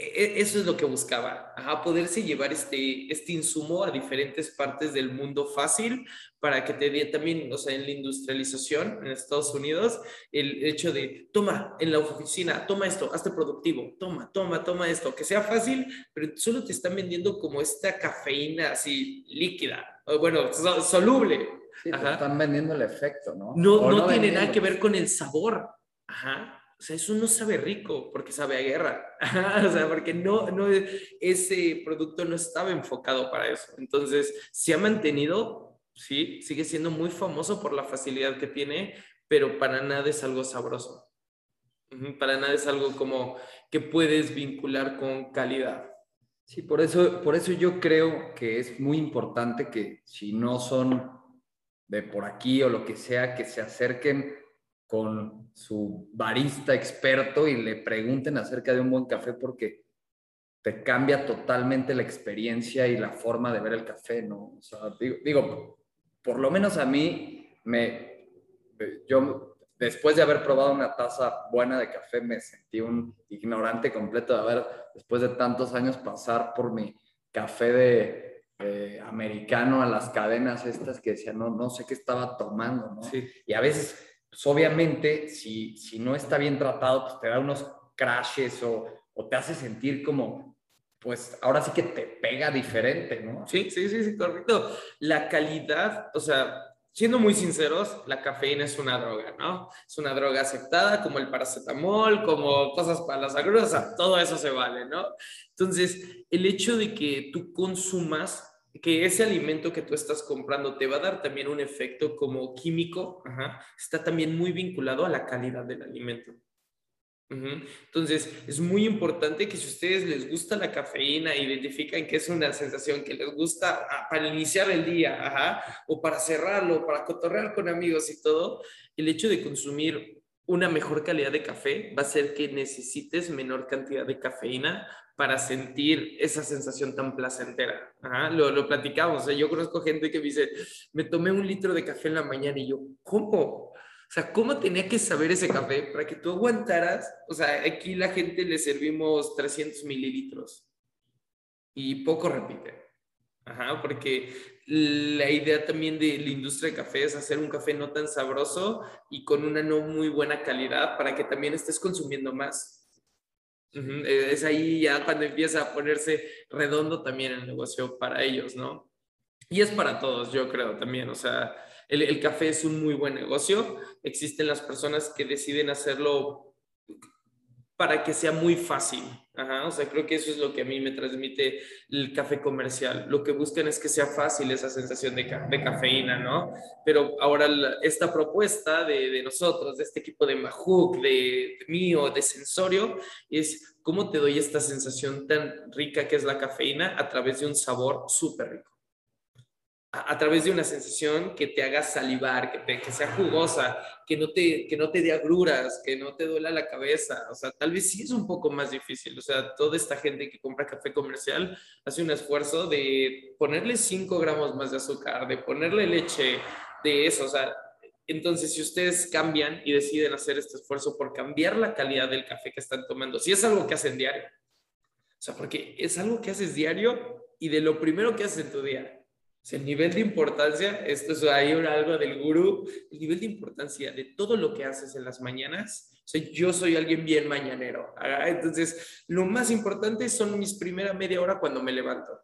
Speaker 2: E, e, eso es lo que buscaba, a poderse llevar este, este insumo a diferentes partes del mundo fácil para que te dé también, o sea, en la industrialización en Estados Unidos, el hecho de, toma en la oficina, toma esto, hazte productivo, toma, toma, toma esto, que sea fácil, pero solo te están vendiendo como esta cafeína así líquida, bueno, soluble.
Speaker 1: Sí, te están vendiendo el efecto, ¿no?
Speaker 2: No, no, tiene nada que ver con el sabor. Ajá o sea, eso no sabe rico porque sabe a guerra. o sea, porque no, no, ese producto no estaba enfocado para eso. Entonces, se ha mantenido, sí, sigue siendo muy famoso por la facilidad que tiene, pero para nada es algo sabroso. Para nada es algo como que puedes vincular con calidad.
Speaker 1: Sí, por eso, por eso yo creo que es muy importante que si no son de por aquí o lo que sea, que se acerquen con su barista experto y le pregunten acerca de un buen café porque te cambia totalmente la experiencia y la forma de ver el café, ¿no? O sea, digo, digo por lo menos a mí, me, yo después de haber probado una taza buena de café, me sentí un ignorante completo de haber, después de tantos años, pasar por mi café de, americano a las cadenas estas que decía, no, no sé qué estaba tomando, ¿no? Sí. Y a veces, pues obviamente, si, si no está bien tratado, pues te da unos crashes o, o te hace sentir como, pues ahora sí que te pega diferente, ¿no?
Speaker 2: Sí, sí, sí, sí, correcto. La calidad, o sea, siendo muy sinceros, la cafeína es una droga, ¿no? Es una droga aceptada como el paracetamol, como cosas para las agruras, todo eso se vale, ¿no? Entonces, el hecho de que tú consumas que ese alimento que tú estás comprando te va a dar también un efecto como químico, está también muy vinculado a la calidad del alimento. Entonces, es muy importante que si a ustedes les gusta la cafeína, identifican que es una sensación que les gusta ah, para iniciar el día, o para cerrarlo, para cotorrear con amigos y todo, el hecho de consumir una mejor calidad de café va a hacer que necesites menor cantidad de cafeína para sentir esa sensación tan placentera. Ajá, lo, lo platicamos. yo conozco gente que me dice, me tomé un litro de café en la mañana y yo, ¿cómo? O sea, ¿cómo tenía que saber ese café para que tú aguantaras? O sea, aquí la gente le servimos 300 mililitros y poco repite. Ajá, porque la idea también de la industria de café es hacer un café no tan sabroso y con una no muy buena calidad para que también estés consumiendo más. Es ahí ya cuando empieza a ponerse redondo también el negocio para ellos, ¿no? Y es para todos, yo creo también. O sea, el, café es un muy buen negocio. Existen las personas que deciden hacerlo para que sea muy fácil. o sea, creo que eso es lo que a mí me transmite el café comercial. Lo que buscan es que sea fácil esa sensación de, cafeína, ¿no? Pero ahora esta propuesta de, nosotros, de este equipo de Mahook, de, de mío, de Sensorio, es cómo te doy esta sensación tan rica que es la cafeína a través de un sabor súper rico a, través de una sensación que te haga salivar, que, que sea jugosa, que no, te, que no te dé agruras, que no te duela la cabeza. O sea, tal vez sí es un poco más difícil. O sea, toda esta gente que compra café comercial hace un esfuerzo de ponerle 5 gramos más de azúcar, de ponerle leche, de eso. O sea, entonces si ustedes cambian y deciden hacer este esfuerzo por cambiar la calidad del café que están tomando, si es algo que hacen diario, o sea, porque es algo que haces diario y de lo primero que haces en tu día el nivel de importancia, esto es ahí algo del gurú, el nivel de importancia de todo lo que haces en las mañanas. O yo soy alguien bien mañanero. Entonces, lo más importante son mis primera media hora cuando me levanto.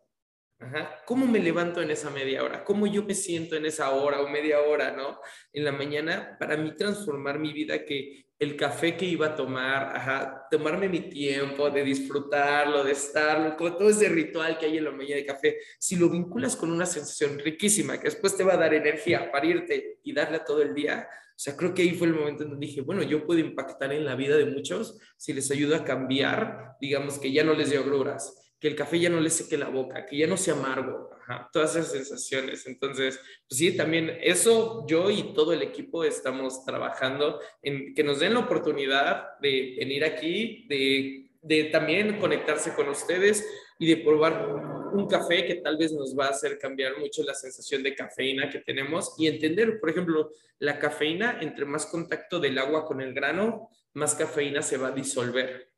Speaker 2: ¿Cómo me levanto en esa media hora? ¿Cómo yo me siento en esa hora o media hora, no? En la mañana, para mí transformar mi vida, que el café que iba a tomar, ajá, tomarme mi tiempo de disfrutarlo, de estarlo, con todo ese ritual que hay en la mañana de café, si lo vinculas con una sensación riquísima que después te va a dar energía para irte y darle a todo el día, o sea, creo que ahí fue el momento en donde dije, bueno, yo puedo impactar en la vida de muchos si les ayudo a cambiar, digamos que ya no les dio agruras, que el café ya no le seque la boca, que ya no sea amargo, todas esas sensaciones. Entonces, pues sí, también eso yo y todo el equipo estamos trabajando en que nos den la oportunidad de venir aquí, de, de también conectarse con ustedes y de probar un café que tal vez nos va a hacer cambiar mucho la sensación de cafeína que tenemos y entender, por ejemplo, la cafeína, entre más contacto del agua con el grano, más cafeína se va a disolver.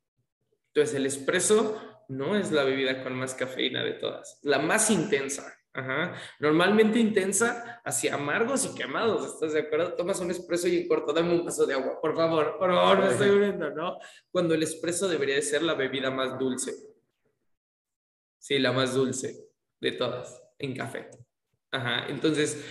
Speaker 2: Entonces, el espresso no es la bebida con más cafeína de todas, la más intensa. Normalmente intensa hacia amargos y quemados, ¿estás de acuerdo? Tomas un espresso y en corto, dame un vaso de agua, por favor, por favor, me estoy viendo, ¿no? Cuando el espresso debería de ser la bebida más dulce. Sí, la más dulce de todas, en café. Ajá, entonces,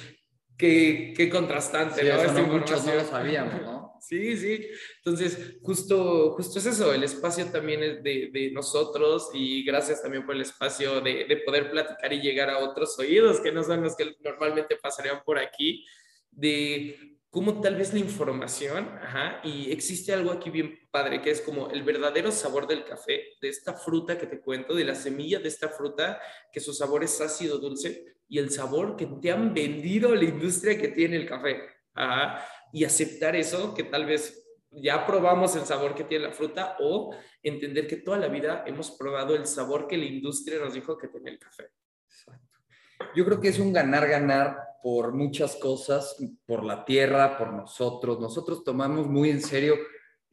Speaker 2: qué, qué contrastante,
Speaker 1: ¿no? muchos no lo sabíamos, ¿no?
Speaker 2: Sí, sí. Entonces, justo, justo es eso, el espacio también es de, de nosotros y gracias también por el espacio de, de, poder platicar y llegar a otros oídos que no son los que normalmente pasarían por aquí, de cómo tal vez la información, ajá, y existe algo aquí bien padre, que es como el verdadero sabor del café, de esta fruta que te cuento, de la semilla de esta fruta, que su sabor es ácido dulce, y el sabor que te han vendido la industria que tiene el café. Y aceptar eso, que tal vez ya probamos el sabor que tiene la fruta o entender que toda la vida hemos probado el sabor que la industria nos dijo que tiene el café.
Speaker 1: Yo creo que es un ganar-ganar por muchas cosas, por la tierra, por nosotros. Nosotros tomamos muy en serio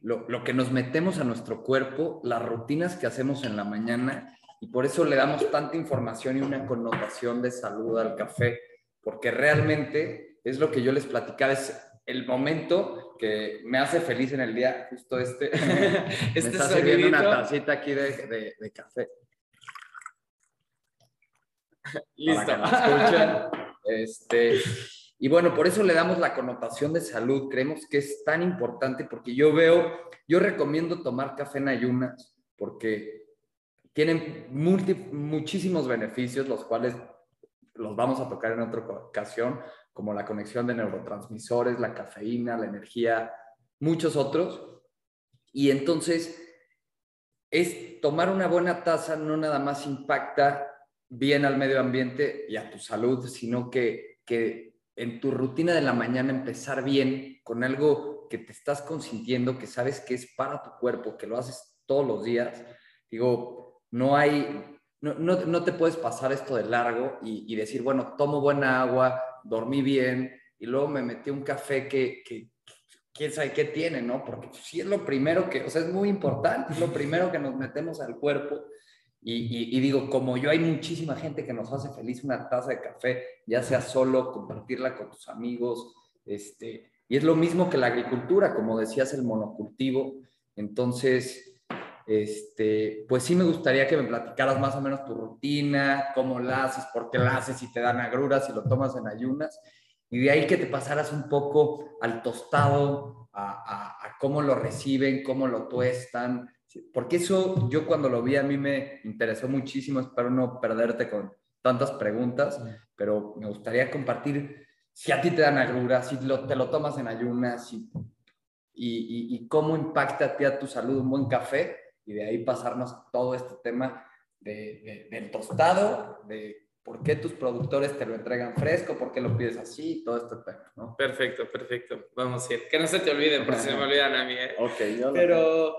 Speaker 1: lo, lo, que nos metemos a nuestro cuerpo, las rutinas que hacemos en la mañana y por eso le damos tanta información y una connotación de salud al café, porque realmente es lo que yo les platicaba, el momento que me hace feliz en el día, justo este, este me está sirviendo una tacita aquí de, de, café. Listo. Para Este, y bueno, por eso le damos la connotación de salud. Creemos que es tan importante porque yo veo, yo recomiendo tomar café en ayunas porque tienen muchísimos beneficios, los cuales los vamos a tocar en otra ocasión, como la conexión de neurotransmisores, la cafeína, la energía, muchos otros. Y entonces, es tomar una buena taza no nada más impacta bien al medio ambiente y a tu salud, sino que, que en tu rutina de la mañana empezar bien con algo que te estás consintiendo, que sabes que es para tu cuerpo, que lo haces todos los días. Digo, no hay, no, no, te puedes pasar esto de largo y, y, decir, bueno, tomo buena agua, dormí bien y luego me metí un café que, que, quién sabe qué tiene, ¿no? Porque sí es lo primero que, o sea, es muy importante, es lo primero que nos metemos al cuerpo. Y, y, digo, como yo hay muchísima gente que nos hace feliz una taza de café, ya sea solo, compartirla con tus amigos, este, y es lo mismo que la agricultura, como decías, el monocultivo. Entonces, este, pues sí me gustaría que me platicaras más o menos tu rutina, cómo la haces, por qué la haces, si te dan agruras, si lo tomas en ayunas, y de ahí que te pasaras un poco al tostado, a, cómo lo reciben, cómo lo tuestan, porque eso yo cuando lo vi a mí me interesó muchísimo, espero no perderte con tantas preguntas, pero me gustaría compartir si a ti te dan agruras, si te lo tomas en ayunas, y, y, cómo impacta a ti a tu salud un buen café y de ahí pasarnos a todo este tema de, del tostado, de por qué tus productores te lo entregan fresco, por qué lo pides así, todo este tema, ¿no?
Speaker 2: Perfecto, perfecto. Vamos a ir. Que no se te olviden, porque se me olvidan a mí. ¿eh? Ok, Pero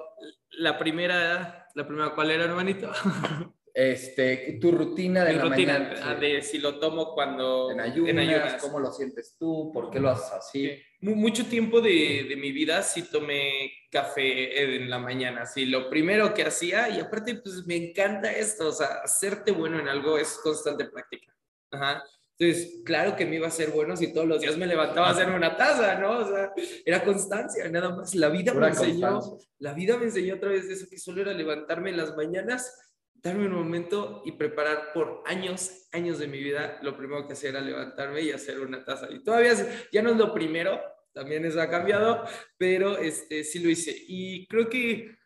Speaker 2: la primera, la primera, ¿cuál era, hermanito?
Speaker 1: Este, tu rutina de la rutina, mañana.
Speaker 2: De si lo tomo cuando...
Speaker 1: En ayunas, ¿cómo lo sientes tú? ¿Por qué lo haces así?
Speaker 2: Mucho tiempo de, de, mi vida sí tomé café en la mañana, sí, lo primero que hacía, y aparte, pues me encanta esto, o sea, hacerte bueno en algo es constante práctica. Ajá. Entonces, claro que me iba a ser bueno si todos los días me levantaba a hacer una taza, ¿no? O sea, era constancia, nada más. La vida me enseñó, la vida me enseñó otra vez eso, que solo era levantarme en las mañanas darme un momento y preparar por años, años de mi vida, lo primero que hacía era levantarme y hacer una taza. Y todavía ya no es lo primero, también eso ha cambiado, pero este, sí lo hice. Y creo que,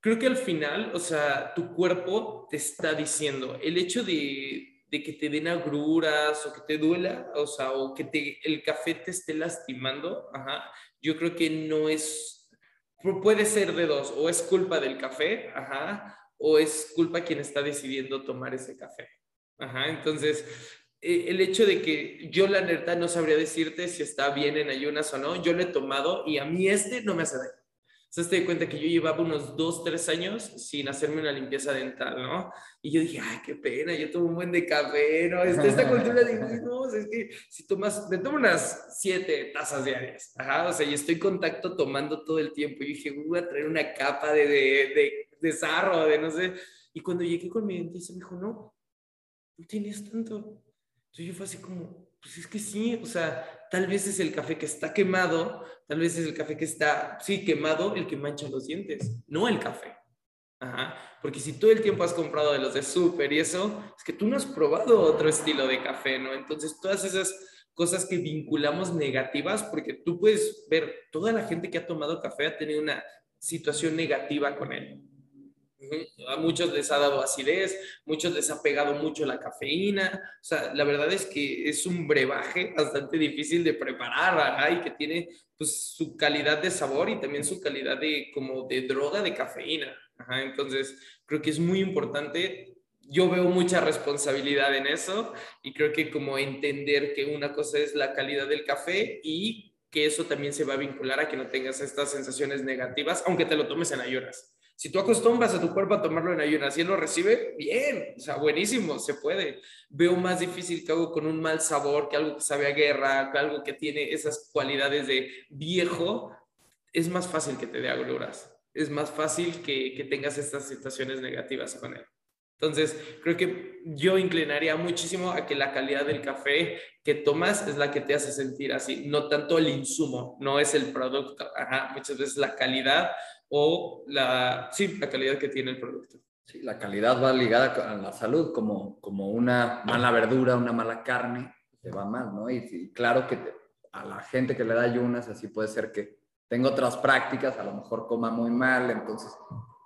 Speaker 2: creo que al final, o sea, tu cuerpo te está diciendo, el hecho de, de que te den agruras o que te duela, o sea, o que te, el café te esté lastimando, ajá, yo creo que no es, puede ser de dos, o es culpa del café, ajá, o es culpa quien está decidiendo tomar ese café. Ajá, entonces, eh, el hecho de que yo la neta no sabría decirte si está bien en ayunas o no, yo lo he tomado y a mí este no me hace daño. O te das cuenta que yo llevaba unos dos, tres años sin hacerme una limpieza dental, ¿no? Y yo dije, ay, qué pena, yo tomo un buen de café, ¿no? Esta, esta cultura de, no, es que si tomas, me tomo unas siete tazas diarias, ajá, o sea, y estoy en contacto tomando todo el tiempo. Y dije, voy a traer una capa de de sarro, de no sé. Y cuando llegué con mi dentista me dijo, no, no tienes tanto. Entonces yo fue así como, pues es que sí, o sea, tal vez es el café que está quemado, tal vez es el café que está, sí, quemado, el que mancha los dientes, no el café. Ajá. Porque si todo el tiempo has comprado de los de súper y eso, es que tú no has probado otro estilo de café, ¿no? Entonces, todas esas cosas que vinculamos negativas, porque tú puedes ver, toda la gente que ha tomado café ha tenido una situación negativa con él. A muchos les ha dado acidez, muchos les ha pegado mucho la cafeína. O sea, la verdad es que es un brebaje bastante difícil de preparar y que tiene pues, su calidad de sabor y también su calidad de como de droga de cafeína. entonces, creo que es muy importante. Yo veo mucha responsabilidad en eso y creo que como entender que una cosa es la calidad del café y que eso también se va a vincular a que no tengas estas sensaciones negativas, aunque te lo tomes en ayunas. Si tú acostumbras a tu cuerpo a tomarlo en ayunas y él lo recibe, bien, o sea, buenísimo, se puede. Veo más difícil que algo con un mal sabor, que algo que sabe a guerra, que algo que tiene esas cualidades de viejo, es más fácil que te dé agruras, es más fácil que, que tengas estas situaciones negativas con él. Entonces, creo que yo inclinaría muchísimo a que la calidad del café que tomas es la que te hace sentir así, no tanto el insumo, no es el producto, Ajá, muchas veces la calidad o la, sí, la calidad que tiene el producto.
Speaker 1: Sí, la calidad va ligada a la salud, como, como una mala verdura, una mala carne, te va mal, ¿no? Y, claro que a la gente que le da ayunas, así puede ser que tenga otras prácticas, a lo mejor coma muy mal, entonces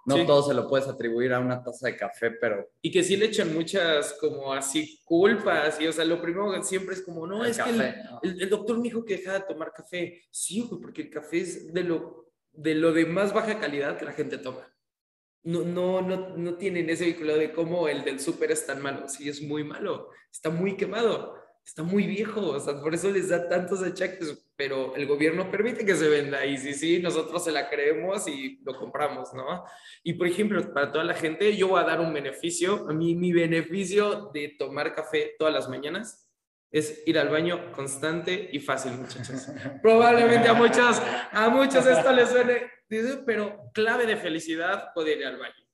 Speaker 1: no todo se lo puedes atribuir a una taza de café, pero...
Speaker 2: Y que sí le echan muchas como así culpas, y o sea, lo primero siempre es como, no, es que el, doctor me dijo que dejara de tomar café. Sí, porque el café es de lo, de lo de más baja calidad que la gente toma. No, no, no, no tienen ese vínculo de cómo el del súper es tan malo. Sí, es muy malo, está muy quemado está muy viejo, o sea, por eso les da tantos achaques, pero el gobierno permite que se venda y sí, sí, nosotros se la creemos y lo compramos, ¿no? Y por ejemplo, para toda la gente, yo voy a dar un beneficio, a mí mi beneficio de tomar café todas las mañanas es ir al baño constante y fácil, muchachos. Probablemente a muchos, a muchos esto les suene, pero clave de felicidad poder ir al baño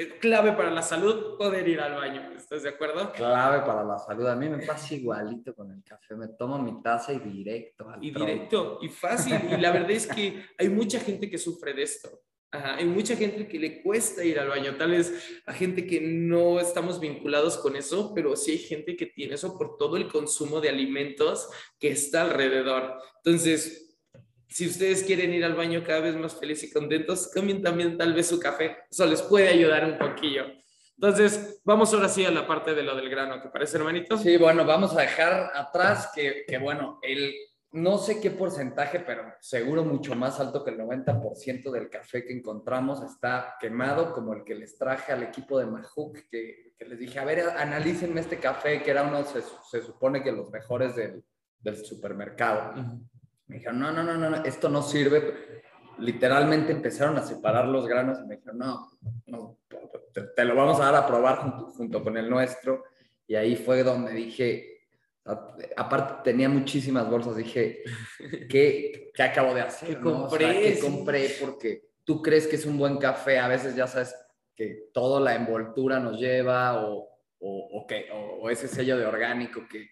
Speaker 2: es clave para la salud poder ir al baño. ¿Estás de acuerdo?
Speaker 1: Clave para la salud. A mí me pasa igualito con el café. Me tomo mi taza y directo.
Speaker 2: Al y directo y fácil. Y la verdad es que hay mucha gente que sufre de esto. Hay mucha gente que le cuesta ir al baño. Tal vez a gente que no estamos vinculados con eso, pero sí hay gente que tiene eso por todo el consumo de alimentos que está alrededor. Entonces, si ustedes quieren ir al baño cada vez más felices y contentos, cambien también tal vez su café. Eso les puede ayudar un poquillo. Entonces, vamos ahora sí a la parte de lo del grano, ¿te parece, hermanito?
Speaker 1: Sí, bueno, vamos a dejar atrás que, que bueno, el, no sé qué porcentaje, pero seguro mucho más alto que el 90% del café que encontramos está quemado, como el que les traje al equipo de Majuk, que, que les dije, a ver, analícenme este café, que era uno, se, supone que los mejores del, supermercado. Me dijeron, no, no, no, no, esto no sirve. Literalmente empezaron a separar los granos y me dijeron, no, no te, lo vamos a dar a probar junto, con el nuestro. Y ahí fue donde dije, aparte tenía muchísimas bolsas, dije, ¿qué, qué acabo de hacer?
Speaker 2: ¿Qué compré?
Speaker 1: compré? Porque tú crees que es un buen café, a veces ya sabes que toda la envoltura nos lleva o, o, que, o ese sello de orgánico que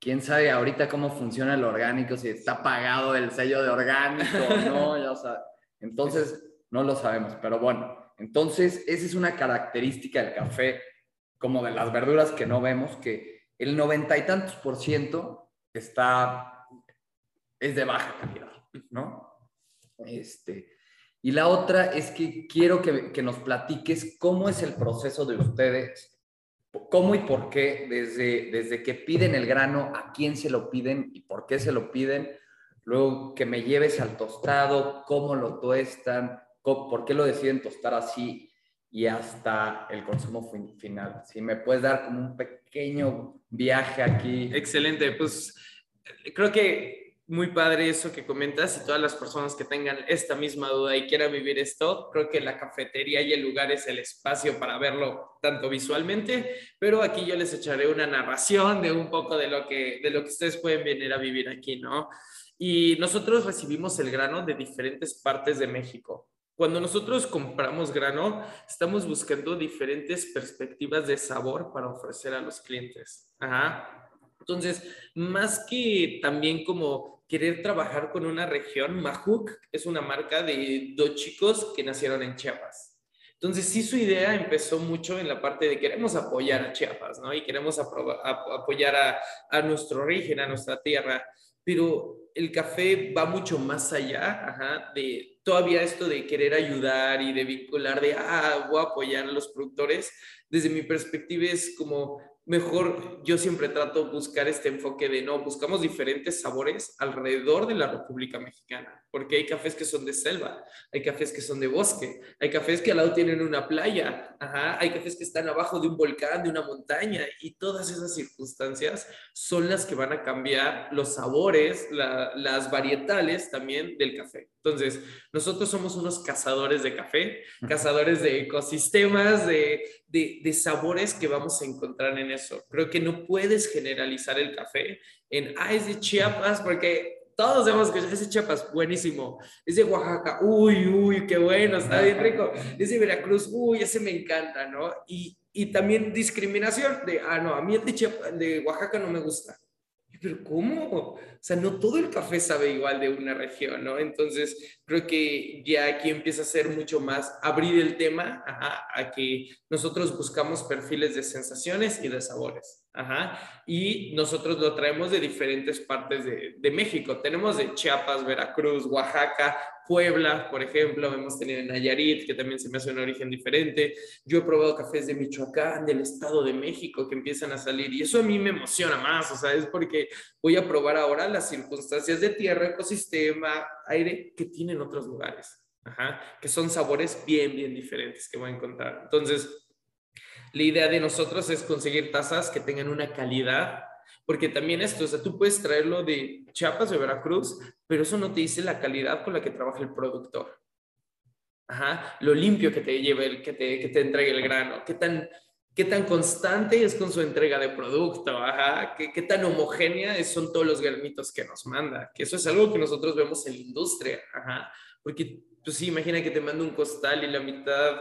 Speaker 1: quién sabe ahorita cómo funciona el orgánico, si está pagado el sello de orgánico, ¿no? Ya, o entonces, no lo sabemos, pero bueno, entonces esa es una característica del café, como de las verduras que no vemos, que el noventa y tantos por ciento está, es de baja calidad, ¿no? Este, y la otra es que quiero que, nos platiques cómo es el proceso de ustedes cómo y por qué, desde, desde que piden el grano, a quién se lo piden y por qué se lo piden, luego que me lleves al tostado, cómo lo tuestan, por qué lo deciden tostar así y hasta el consumo final. Si me puedes dar como un pequeño viaje aquí.
Speaker 2: Excelente, pues creo que muy padre eso que comentas y todas las personas que tengan esta misma duda y quieran vivir esto, creo que la cafetería y el lugar es el espacio para verlo tanto visualmente, pero aquí yo les echaré una narración de un poco de lo que, de lo que ustedes pueden venir a vivir aquí, ¿no? Y nosotros recibimos el grano de diferentes partes de México. Cuando nosotros compramos grano, estamos buscando diferentes perspectivas de sabor para ofrecer a los clientes. Ajá. Entonces, más que también como querer trabajar con una región. Majuk es una marca de dos chicos que nacieron en Chiapas. Entonces, sí, su idea empezó mucho en la parte de queremos apoyar a Chiapas, ¿no? Y queremos apoyar a, a, nuestro origen, a nuestra tierra. Pero el café va mucho más allá, de todavía esto de querer ayudar y de vincular, de, ah, voy a apoyar a los productores. Desde mi perspectiva es como mejor yo siempre trato buscar este enfoque de no, buscamos diferentes sabores alrededor de la República Mexicana, porque hay cafés que son de selva, hay cafés que son de bosque, hay cafés que al lado tienen una playa, hay cafés que están abajo de un volcán, de una montaña, y todas esas circunstancias son las que van a cambiar los sabores, las varietales también del café. Entonces, nosotros somos unos cazadores de café, cazadores de ecosistemas, de, de, sabores que vamos a encontrar en eso. Creo que no puedes generalizar el café en, ah, es de Chiapas, porque todos sabemos que es de Chiapas, buenísimo. Es de Oaxaca, uy, uy, qué bueno, está bien rico. Es de Veracruz, uy, ese me encanta, ¿no? Y, y también discriminación de, ah, no, a mí el de, Chiapas, de Oaxaca no me gusta pero ¿cómo? O sea, no todo el café sabe igual de una región, ¿no? Entonces, creo que ya aquí empieza a ser mucho más abrir el tema a que nosotros buscamos perfiles de sensaciones y de sabores. Ajá. Y nosotros lo traemos de diferentes partes de, de, México. Tenemos de Chiapas, Veracruz, Oaxaca, Puebla, por ejemplo. Hemos tenido en Nayarit, que también se me hace un origen diferente. Yo he probado cafés de Michoacán, del Estado de México, que empiezan a salir. Y eso a mí me emociona más. O sea, es porque voy a probar ahora las circunstancias de tierra, ecosistema, aire que tienen otros lugares. Ajá. Que son sabores bien, bien diferentes que voy a encontrar. Entonces, la idea de nosotros es conseguir tazas que tengan una calidad, porque también esto, o sea, tú puedes traerlo de Chiapas de Veracruz, pero eso no te dice la calidad con la que trabaja el productor. Ajá, lo limpio que te lleve, el, que te, que te entregue el grano, qué tan, qué tan constante es con su entrega de producto, ajá, qué, qué tan homogénea son todos los granitos que nos manda, que eso es algo que nosotros vemos en la industria, ajá, porque pues sí, imagina que te manda un costal y la mitad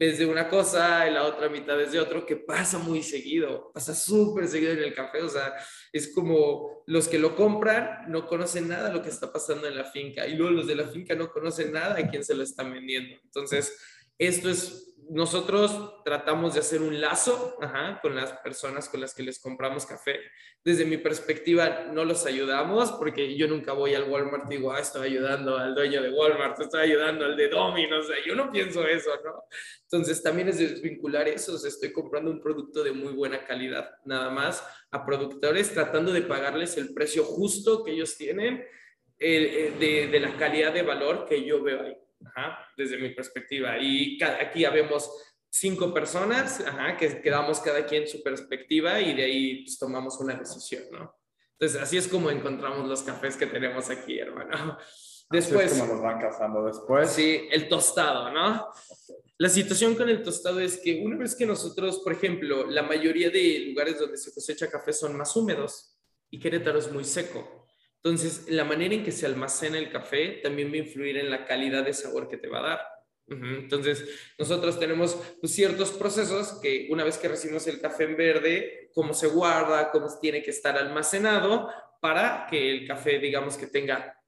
Speaker 2: es de una cosa y la otra mitad es de otro, que pasa muy seguido, pasa súper seguido en el café, o sea, es como los que lo compran no conocen nada lo que está pasando en la finca y luego los de la finca no conocen nada de quién se lo están vendiendo. Entonces, esto es nosotros tratamos de hacer un lazo con las personas con las que les compramos café. Desde mi perspectiva, no los ayudamos porque yo nunca voy al Walmart y digo, ah, estoy ayudando al dueño de Walmart, estoy ayudando al de Domino's. Yo no pienso eso, ¿no? Entonces, también es desvincular eso. estoy comprando un producto de muy buena calidad, nada más a productores, tratando de pagarles el precio justo que ellos tienen eh, de, de la calidad de valor que yo veo ahí desde mi perspectiva. Y aquí ya vemos cinco personas que quedamos cada quien su perspectiva y de ahí pues, tomamos una decisión, ¿no? Entonces, así es como encontramos los cafés que tenemos aquí, hermano.
Speaker 3: Después, así es como los van cazando después.
Speaker 2: Sí, el tostado, ¿no? La situación con el tostado es que una vez que nosotros, por ejemplo, la mayoría de lugares donde se cosecha café son más húmedos y Querétaro es muy seco. Entonces, la manera en que se almacena el café también va a influir en la calidad de sabor que te va a dar. Entonces, nosotros tenemos pues, ciertos procesos que una vez que recibimos el café en verde, cómo se guarda, cómo tiene que estar almacenado para que el café, digamos, que tenga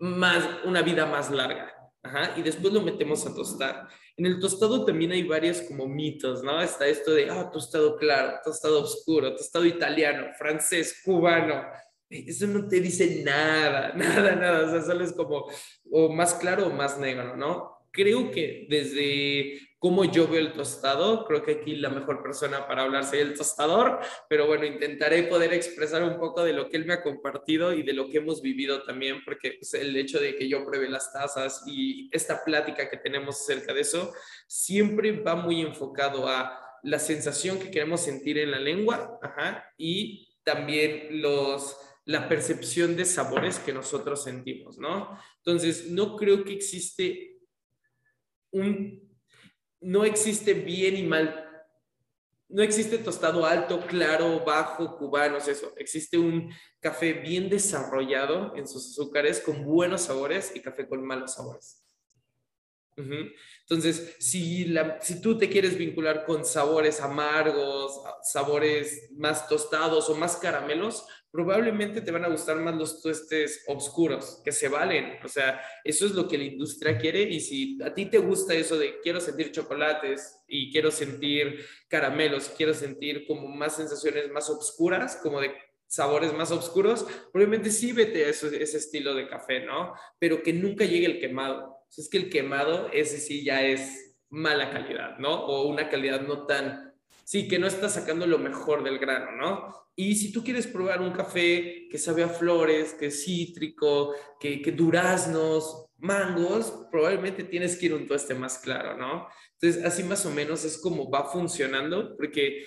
Speaker 2: más, una vida más larga. y después lo metemos a tostar. En el tostado también hay varios como mitos, ¿no? Está esto de, ah, tostado claro, tostado oscuro, tostado italiano, francés, cubano eso no te dice nada, nada, nada, o sea, solo es como o más claro o más negro, ¿no? Creo que desde cómo yo veo el tostado, creo que aquí la mejor persona para hablar sería el tostador, pero bueno, intentaré poder expresar un poco de lo que él me ha compartido y de lo que hemos vivido también, porque pues, el hecho de que yo pruebe las tazas y esta plática que tenemos acerca de eso, siempre va muy enfocado a la sensación que queremos sentir en la lengua, ajá, y también los la percepción de sabores que nosotros sentimos, ¿no? Entonces, no creo que existe un, no existe bien y mal, no existe tostado alto, claro, bajo, cubanos, eso. Existe un café bien desarrollado en sus azúcares, con buenos sabores y café con malos sabores. Entonces, si, la, si tú te quieres vincular con sabores amargos, sabores más tostados o más caramelos, probablemente te van a gustar más los tuestes oscuros, que se valen. O sea, eso es lo que la industria quiere y si a ti te gusta eso de quiero sentir chocolates y quiero sentir caramelos, quiero sentir como más sensaciones más oscuras, como de sabores más oscuros, probablemente sí vete a ese, estilo de café, ¿no? Pero que nunca llegue el quemado. Es que el quemado, ese sí ya es mala calidad, ¿no? O una calidad no tan Sí, que no estás sacando lo mejor del grano, ¿no? Y si tú quieres probar un café que sabe a flores, que es cítrico, que, que duraznos, mangos, probablemente tienes que ir un tueste más claro, ¿no? Entonces, así más o menos es como va funcionando, porque,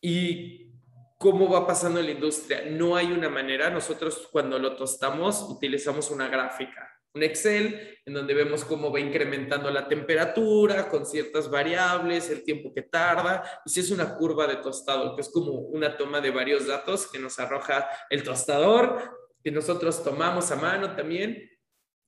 Speaker 2: y cómo va pasando la industria. No hay una manera, nosotros cuando lo tostamos utilizamos una gráfica, un Excel, en donde vemos cómo va incrementando la temperatura con ciertas variables, el tiempo que tarda, y si es una curva de tostado, que es como una toma de varios datos que nos arroja el tostador, que nosotros tomamos a mano también,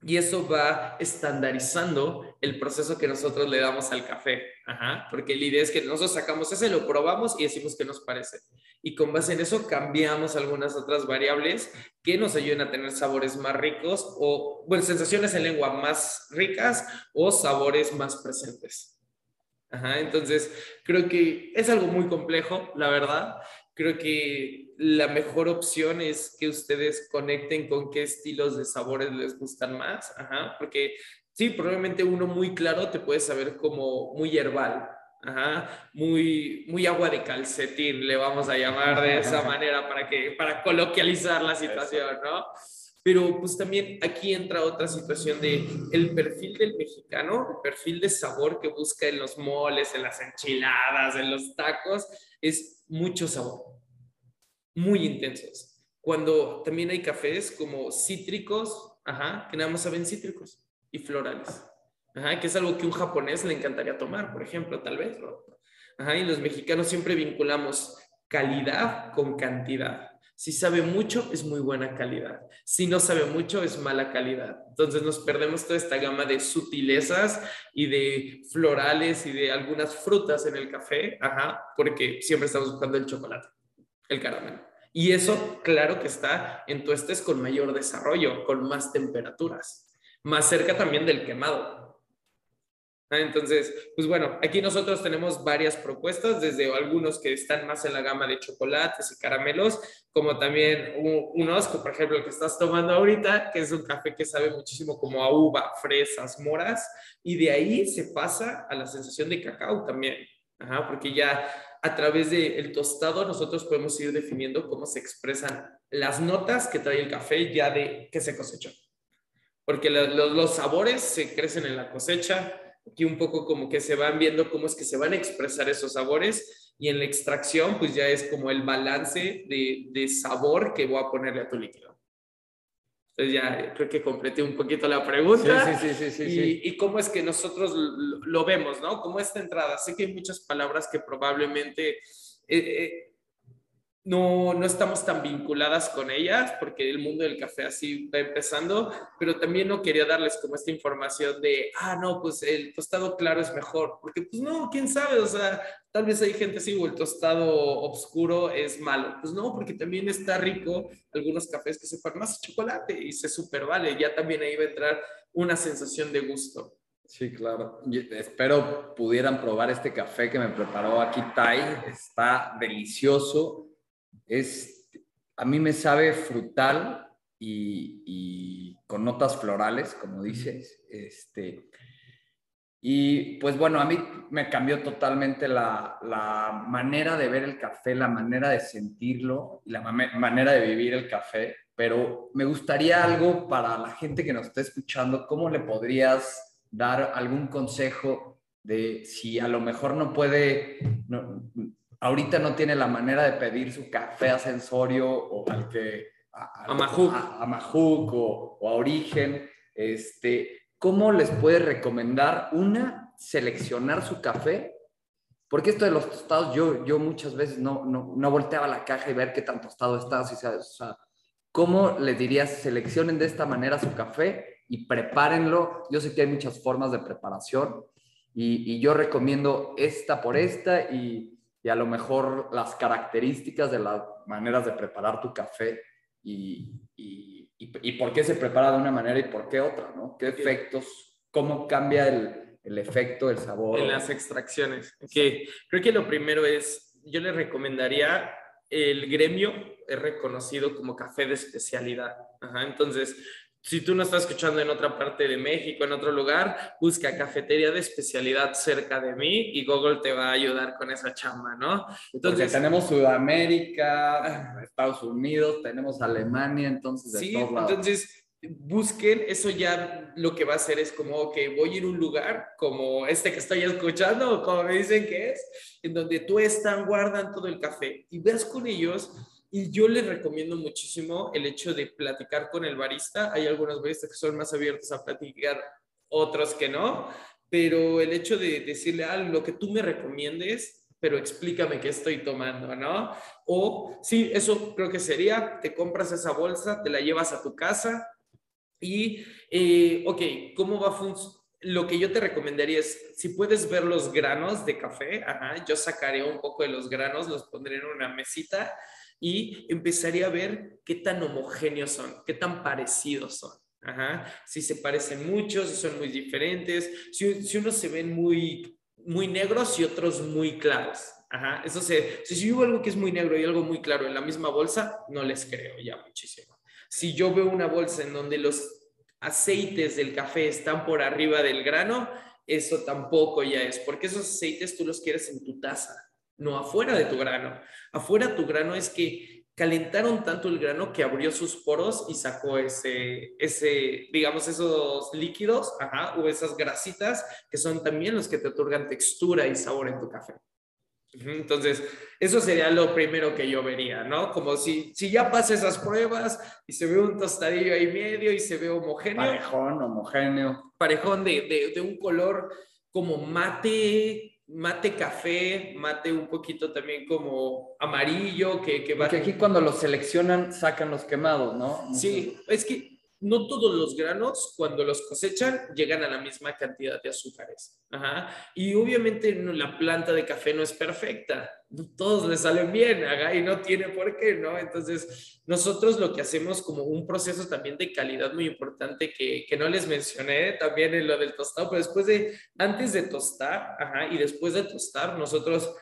Speaker 2: y eso va estandarizando el proceso que nosotros le damos al café. Ajá, porque la idea es que nosotros sacamos ese, lo probamos y decimos qué nos parece. Y con base en eso cambiamos algunas otras variables que nos ayuden a tener sabores más ricos o, bueno, sensaciones en lengua más ricas o sabores más presentes. Ajá, entonces, creo que es algo muy complejo, la verdad. Creo que la mejor opción es que ustedes conecten con qué estilos de sabores les gustan más, Ajá, porque sí, probablemente uno muy claro te puede saber como muy herbal, Ajá, muy, muy agua de calcetín, le vamos a llamar de esa manera para, que, para coloquializar la situación, ¿no? Pero pues también aquí entra otra situación de el perfil del mexicano, el perfil de sabor que busca en los moles, en las enchiladas, en los tacos, es mucho sabor, muy intensos. Cuando también hay cafés como cítricos, ajá, que nada más saben cítricos y florales. Ajá, que es algo que un japonés le encantaría tomar, por ejemplo, tal vez, ¿no? Ajá, y los mexicanos siempre vinculamos calidad con cantidad. Si sabe mucho, es muy buena calidad. Si no sabe mucho, es mala calidad. Entonces nos perdemos toda esta gama de sutilezas y de florales y de algunas frutas en el café, ajá, porque siempre estamos buscando el chocolate, el caramelo. Y eso, claro que está en tuestes con mayor desarrollo, con más temperaturas, más cerca también del quemado. Ah, entonces, pues bueno, aquí nosotros tenemos varias propuestas, desde algunos que están más en la gama de chocolates y caramelos, como también unos, como por ejemplo el que estás tomando ahorita, que es un café que sabe muchísimo como a uva, fresas, moras, y de ahí se pasa a la sensación de cacao también, Ajá, porque ya a través del tostado nosotros podemos ir definiendo cómo se expresan las notas que trae el café ya de que se cosechó. Porque los sabores se crecen en la cosecha, Aquí un poco como que se van viendo cómo es que se van a expresar esos sabores y en la extracción pues ya es como el balance de, de sabor que voy a ponerle a tu líquido. Entonces ya creo que completé un poquito la pregunta.
Speaker 1: Sí, sí, sí,
Speaker 2: y, y, cómo es que nosotros lo, vemos, ¿no? Como esta entrada. Sé que hay muchas palabras que probablemente eh, eh, no, no estamos tan vinculadas con ellas porque el mundo del café así va empezando, pero también no quería darles como esta información de, ah, no, pues el tostado claro es mejor, porque pues no, quién sabe, o sea, tal vez hay gente así o el tostado oscuro es malo, pues no, porque también está rico algunos cafés que sepan más chocolate y se super vale, ya también ahí va a entrar una sensación de gusto.
Speaker 1: Sí, claro. espero pudieran probar este café que me preparó aquí Tai. Está delicioso es, a mí me sabe frutal y, con notas florales, como dices. Este, y pues bueno, a mí me cambió totalmente la, la manera de ver el café, la manera de sentirlo y la manera de vivir el café. Pero me gustaría algo para la gente que nos está escuchando, ¿cómo le podrías dar algún consejo de si a lo mejor no puede, ahorita no tiene la manera de pedir su café ascensorio o al que
Speaker 2: a, a,
Speaker 1: Majuk, o, a Origen, este, ¿cómo les puede recomendar una, seleccionar su café? Porque esto de los tostados, yo, yo muchas veces no, no, no volteaba la caja y ver qué tan tostado está. O sea, o sea, ¿cómo les dirías, seleccionen de esta manera su café y prepárenlo? Yo sé que hay muchas formas de preparación y, y yo recomiendo esta por esta y y a lo mejor las características de las maneras de preparar tu café y, y, y, por qué se prepara de una manera y por qué otra, ¿no? ¿Qué efectos, cómo cambia el, el efecto, el sabor?
Speaker 2: En las extracciones. Okay. Creo que lo primero es, yo le recomendaría, el gremio es reconocido como café de especialidad. Ajá, entonces, si tú no estás escuchando en otra parte de México, en otro lugar, busca cafetería de especialidad cerca de mí y Google te va a ayudar con esa chamba, ¿no?
Speaker 3: Entonces tenemos Sudamérica, Estados Unidos, tenemos Alemania, entonces de
Speaker 2: sí, entonces busquen, eso ya lo que va a hacer es como, que voy a ir a un lugar como este que estoy escuchando, como me dicen que es, en donde tú están, guardan todo el café y ves con ellos y yo les recomiendo muchísimo el hecho de platicar con el barista. Hay algunos baristas que son más abiertos a platicar, otros que no, pero el hecho de decirle algo, lo que tú me recomiendes, pero explícame qué estoy tomando, ¿no? O sí, eso creo que sería, te compras esa bolsa, te la llevas a tu casa y, eh, ok, ¿cómo va a funcionar? Lo que yo te recomendaría es, si puedes ver los granos de café, ajá, yo sacaré un poco de los granos, los pondré en una mesita y empezaría a ver qué tan homogéneos son, qué tan parecidos son. Si se parecen mucho, si son muy diferentes, si, si unos se ven muy, muy negros y otros muy claros. Eso se, si yo veo algo que es muy negro y algo muy claro en la misma bolsa, no les creo ya muchísimo. Si yo veo una bolsa en donde los aceites del café están por arriba del grano, eso tampoco ya es, porque esos aceites tú los quieres en tu taza no afuera de tu grano. Afuera tu grano es que calentaron tanto el grano que abrió sus poros y sacó ese, ese digamos, esos líquidos, o esas grasitas que son también los que te otorgan textura y sabor en tu café. Entonces, eso sería lo primero que yo vería, ¿no? Como si, si ya pasa esas pruebas y se ve un tostadillo ahí medio y se ve homogéneo.
Speaker 3: Parejón, homogéneo.
Speaker 2: Parejón de, de, de un color como mate, mate café, mate un poquito también como amarillo, que, que
Speaker 3: va... Porque aquí cuando los seleccionan sacan los quemados, ¿no?
Speaker 2: Sí, es que no todos los granos, cuando los cosechan, llegan a la misma cantidad de azúcares. Ajá. Y obviamente la planta de café no es perfecta. todos le salen bien, y no tiene por qué, ¿no? Entonces, nosotros lo que hacemos como un proceso también de calidad muy importante que, que no les mencioné también en lo del tostado, pero después de, antes de tostar, ajá, y después de tostar, nosotros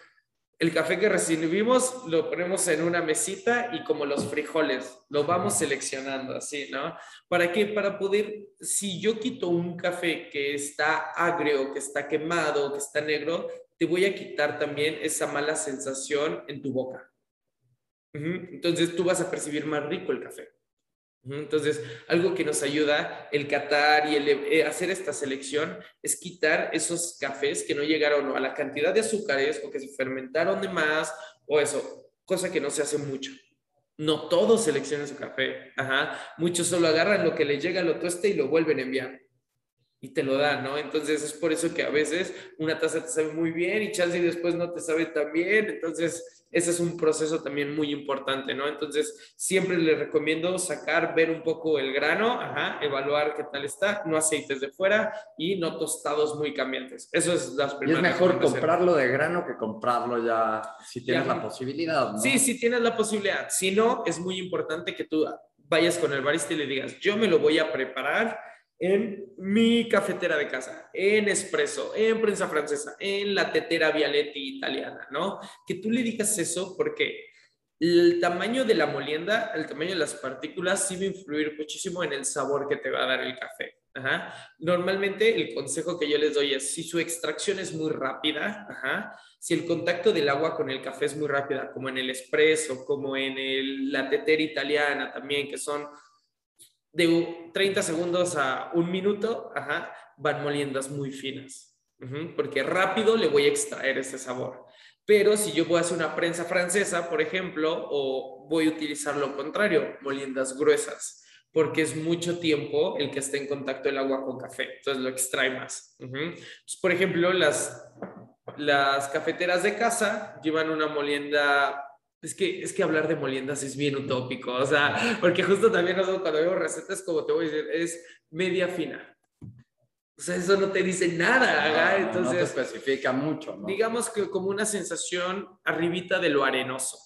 Speaker 2: el café que recibimos lo ponemos en una mesita y como los frijoles, lo vamos seleccionando así, ¿no? ¿Para qué? Para poder, si yo quito un café que está agrio, que está quemado, que está negro, te voy a quitar también esa mala sensación en tu boca. Entonces tú vas a percibir más rico el café. Entonces, algo que nos ayuda el catar y eh, hacer esta selección es quitar esos cafés que no llegaron a la cantidad de azúcares o que se fermentaron de más o eso, cosa que no se hace mucho. No todos seleccionan su café, Ajá. muchos solo agarran lo que les llega, lo tueste y lo vuelven a enviar y te lo dan, ¿no? Entonces es por eso que a veces una taza te sabe muy bien y chance y después no te sabe tan bien, entonces ese es un proceso también muy importante, ¿no? Entonces, siempre les recomiendo sacar, ver un poco el grano, ajá, evaluar qué tal está, no aceites de fuera y no tostados muy cambiantes. Eso es las
Speaker 3: primeras. Y es mejor comprarlo de grano que comprarlo ya, si tienes la posibilidad, ¿no?
Speaker 2: Sí, si tienes la posibilidad. Si no, es muy importante que tú vayas con el barista y le digas, yo me lo voy a preparar en mi cafetera de casa, en espresso, en prensa francesa, en la tetera Vialetti italiana, ¿no? Que tú le digas eso porque el tamaño de la molienda, el tamaño de las partículas sí va a influir muchísimo en el sabor que te va a dar el café. Normalmente el consejo que yo les doy es si su extracción es muy rápida, si el contacto del agua con el café es muy rápida, como en el espresso, como en la tetera italiana también, que son de 30 segundos a un minuto, ajá, van moliendas muy finas, porque rápido le voy a extraer ese sabor. Pero si yo voy a hacer una prensa francesa, por ejemplo, o voy a utilizar lo contrario, moliendas gruesas, porque es mucho tiempo el que esté en contacto el agua con café, entonces lo extrae más. por ejemplo, las, las cafeteras de casa llevan una molienda es que, es que hablar de moliendas es bien utópico, o sea, porque justo también nosotros cuando veo recetas, como te voy a decir, es media fina. O sea, eso no te dice nada, entonces... No te
Speaker 3: especifica mucho, ¿no?
Speaker 2: Digamos que como una sensación arribita de lo arenoso,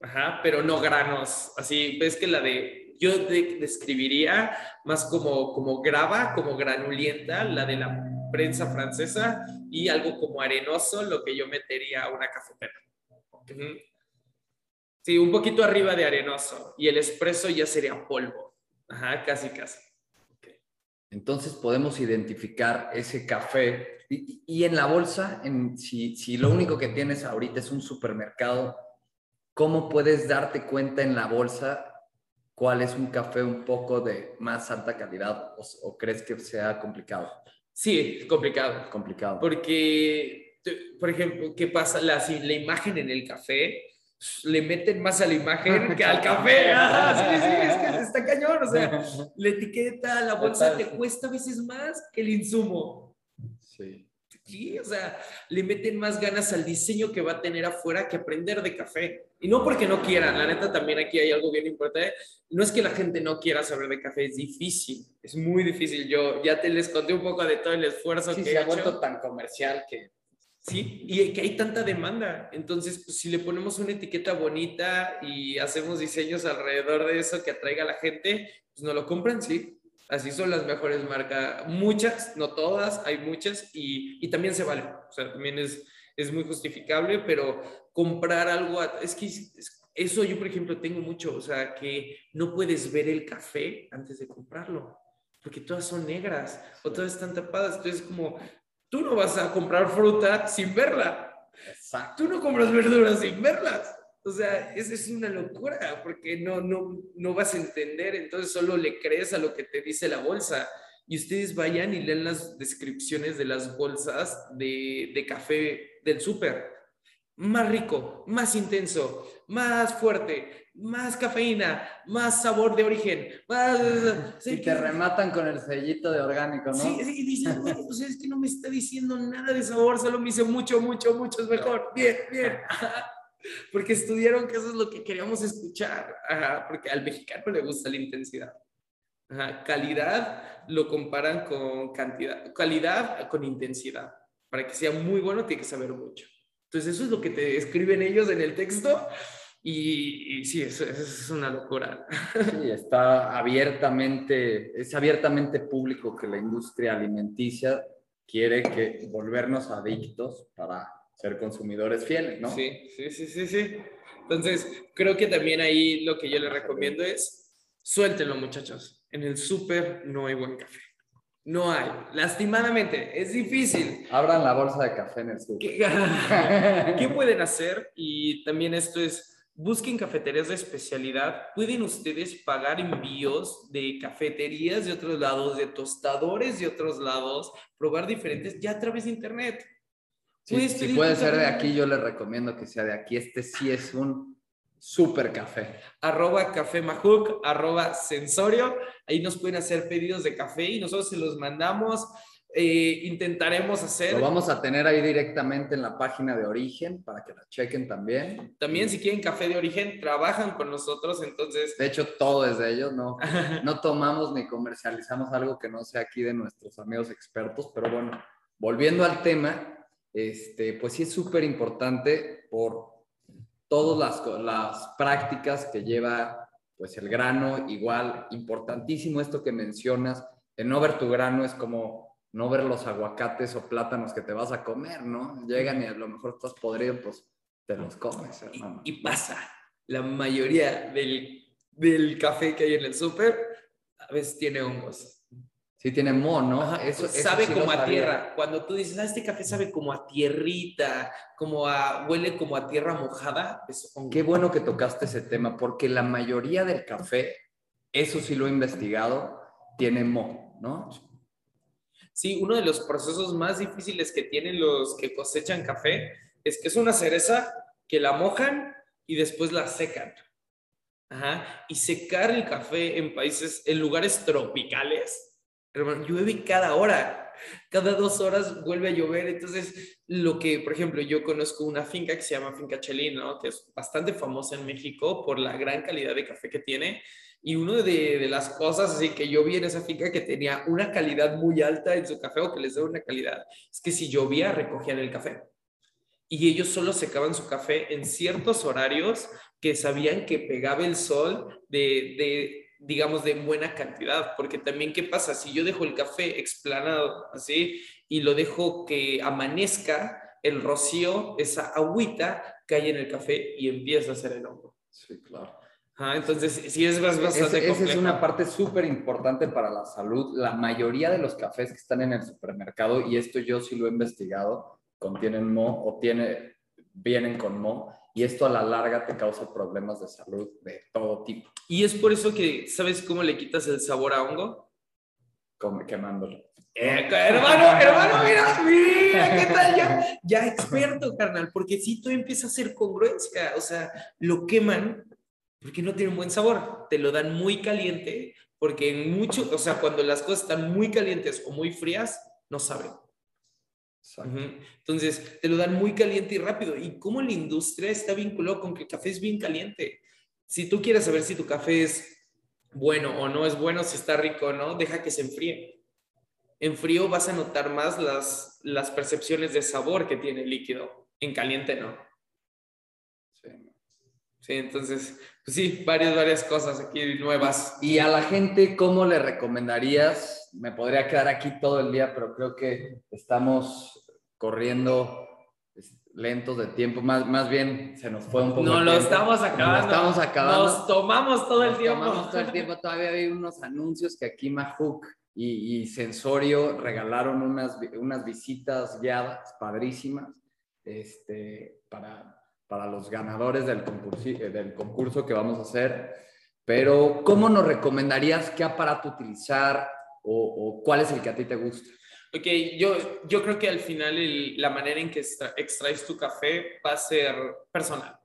Speaker 2: ajá, pero no granos, así, ves que la de... Yo describiría más como, como grava, como granulienta, la de la prensa francesa, y algo como arenoso, lo que yo metería a una cafetera. Sí, un poquito arriba de arenoso. Y el espresso ya sería polvo. Ajá, casi, casi.
Speaker 1: Entonces podemos identificar ese café y, y en la bolsa, en, si, si lo único que tienes ahorita es un supermercado, ¿cómo puedes darte cuenta en la bolsa cuál es un café un poco de más alta calidad o, o crees que sea complicado?
Speaker 2: Sí, es complicado.
Speaker 1: Complicado.
Speaker 2: Porque, por ejemplo, ¿qué pasa? La imagen en el café le meten más a la imagen que al café. Ah, sí, sí, es que está cañón. O sea, la etiqueta, la bolsa te cuesta a veces más que el insumo.
Speaker 1: Sí.
Speaker 2: Sí, o sea, le meten más ganas al diseño que va a tener afuera que aprender de café. Y no porque no quieran, la neta también aquí hay algo bien importante. No es que la gente no quiera saber de café, es difícil, es muy difícil. Yo ya te les conté un poco de todo el esfuerzo
Speaker 1: Sí,
Speaker 2: que
Speaker 1: se
Speaker 2: he
Speaker 1: ha
Speaker 2: hecho.
Speaker 1: vuelto tan comercial que
Speaker 2: Sí, y que hay tanta demanda. Entonces, pues, si le ponemos una etiqueta bonita y hacemos diseños alrededor de eso que atraiga a la gente, pues no lo compran, sí. Así son las mejores marcas. Muchas, no todas, hay muchas y, y también se vale. O sea, también es, es muy justificable, pero comprar algo, a- es que es- eso yo, por ejemplo, tengo mucho. O sea, que no puedes ver el café antes de comprarlo, porque todas son negras o todas están tapadas. Entonces, como tú no vas a comprar fruta sin verla.
Speaker 1: Exacto.
Speaker 2: Tú no compras verduras sin verlas. O sea, es, es una locura porque no, no, no vas a entender, entonces solo le crees a lo que te dice la bolsa. Y ustedes vayan y lean las descripciones de las bolsas de, de café del súper. Más rico, más intenso, más fuerte, más cafeína, más sabor de origen. Más...
Speaker 1: Y te rematan con el sellito de orgánico, ¿no?
Speaker 2: Sí, sí, y dices, "Güey, pues es que no me está diciendo nada de sabor, solo me dice mucho, mucho, mucho es mejor. Bien, bien. Porque estudiaron que eso es lo que queríamos escuchar. Ajá, Porque al mexicano le gusta la intensidad. Ajá, Calidad lo comparan con cantidad. Calidad con intensidad. Para que sea muy bueno, tiene que saber mucho. Entonces, eso es lo que te escriben ellos en el texto. Y, y sí, eso, eso es una locura.
Speaker 1: Sí, está abiertamente, es abiertamente público que la industria alimenticia quiere que volvernos adictos para ser consumidores fieles, ¿no?
Speaker 2: Sí, sí, sí, sí, sí. Entonces, creo que también ahí lo que yo les recomiendo es suéltenlo, muchachos. En el súper no hay buen café. No hay. Lastimadamente, es difícil.
Speaker 1: Abran la bolsa de café en el súper.
Speaker 2: ¿Qué, qué pueden hacer? Y también esto es, busquen cafeterías de especialidad. Pueden ustedes pagar envíos de cafeterías de otros lados, de tostadores de otros lados, probar diferentes ya a través de internet.
Speaker 1: Sí, si puede ser de aquí, yo les recomiendo que sea de aquí. Este sí es un súper café.
Speaker 2: arroba café majuk, arroba sensorio. Ahí nos pueden hacer pedidos de café y nosotros se los mandamos. Eh, intentaremos hacer.
Speaker 1: Lo vamos a tener ahí directamente en la página de origen para que la chequen también.
Speaker 2: También si quieren café de origen, trabajan con nosotros, entonces...
Speaker 1: De hecho, todo es de ellos, no, no tomamos ni comercializamos algo que no sea aquí de nuestros amigos expertos, pero bueno, volviendo al tema, este, pues sí es súper importante por todas las, las prácticas que lleva pues el grano, igual, importantísimo esto que mencionas, el no ver tu grano es como no ver los aguacates o plátanos que te vas a comer, ¿no? Llegan y a lo mejor estás podrido, pues te los comes,
Speaker 2: Y,
Speaker 1: hermano.
Speaker 2: y pasa, la mayoría del, del café que hay en el súper a veces tiene hongos.
Speaker 1: Sí tiene mo, ¿no?
Speaker 2: Ajá,
Speaker 1: Eso, eso
Speaker 2: sabe
Speaker 1: sí
Speaker 2: como a tierra. Cuando tú dices, ah, este café sabe como a tierrita, como a, huele como a tierra mojada, es hongo.
Speaker 1: Qué bueno que tocaste ese tema, porque la mayoría del café, eso sí lo he investigado, tiene mo, ¿no?
Speaker 2: Sí, uno de los procesos más difíciles que tienen los que cosechan café es que es una cereza que la mojan y después la secan. Ajá. Y secar el café en países, en lugares tropicales, hermano, llueve cada hora. Cada dos horas vuelve a llover. Entonces, lo que, por ejemplo, yo conozco una finca que se llama Finca Chelín, ¿no? Que es bastante famosa en México por la gran calidad de café que tiene. Y una de, de las cosas así que yo vi en esa finca que tenía una calidad muy alta en su café o que les daba una calidad, es que si llovía recogían el café. Y ellos solo secaban su café en ciertos horarios que sabían que pegaba el sol de, de, digamos, de buena cantidad. Porque también, ¿qué pasa? Si yo dejo el café explanado así y lo dejo que amanezca, el rocío, esa agüita, cae en el café y empieza a hacer el hongo.
Speaker 1: Sí, claro.
Speaker 2: Ah, entonces, sí es bastante
Speaker 1: Esa es una parte súper importante para la salud. La mayoría de los cafés que están en el supermercado, y esto yo sí lo he investigado, contienen mo o tiene, vienen con mo, y esto a la larga te causa problemas de salud de todo tipo.
Speaker 2: Y es por eso que, ¿sabes cómo le quitas el sabor a hongo?
Speaker 1: Como quemándolo.
Speaker 2: Eh, hermano, hermano, mira, mira, ¿qué tal? Ya, ya experto, carnal, porque si tú empiezas a hacer congruencia, o sea, lo queman porque no tiene un buen sabor. Te lo dan muy caliente, porque en mucho, o sea, cuando las cosas están muy calientes o muy frías, no saben. Entonces, te lo dan muy caliente y rápido. ¿Y cómo la industria está vinculada con que el café es bien caliente? Si tú quieres saber si tu café es bueno o no es bueno, si está rico o no, deja que se enfríe. En frío vas a notar más las, las percepciones de sabor que tiene el líquido. En caliente no. Sí. Entonces, pues sí, varias, varias cosas aquí nuevas.
Speaker 1: Y a la gente, ¿cómo le recomendarías? Me podría quedar aquí todo el día, pero creo que estamos corriendo lentos de tiempo, más, más bien se nos fue un poco.
Speaker 2: No, lo estamos acabando.
Speaker 1: Nos estamos acabando.
Speaker 2: Nos tomamos todo el tiempo.
Speaker 1: Tomamos todo el tiempo. Todavía hay unos anuncios que aquí Mahook y, y Sensorio regalaron unas, unas visitas guiadas padrísimas este, para, para los ganadores del eh, del concurso que vamos a hacer. Pero, ¿cómo nos recomendarías qué aparato utilizar o, cuál es el que a ti te gusta?
Speaker 2: Ok, yo, yo creo que al final la manera en que extraes tu café va a ser personal.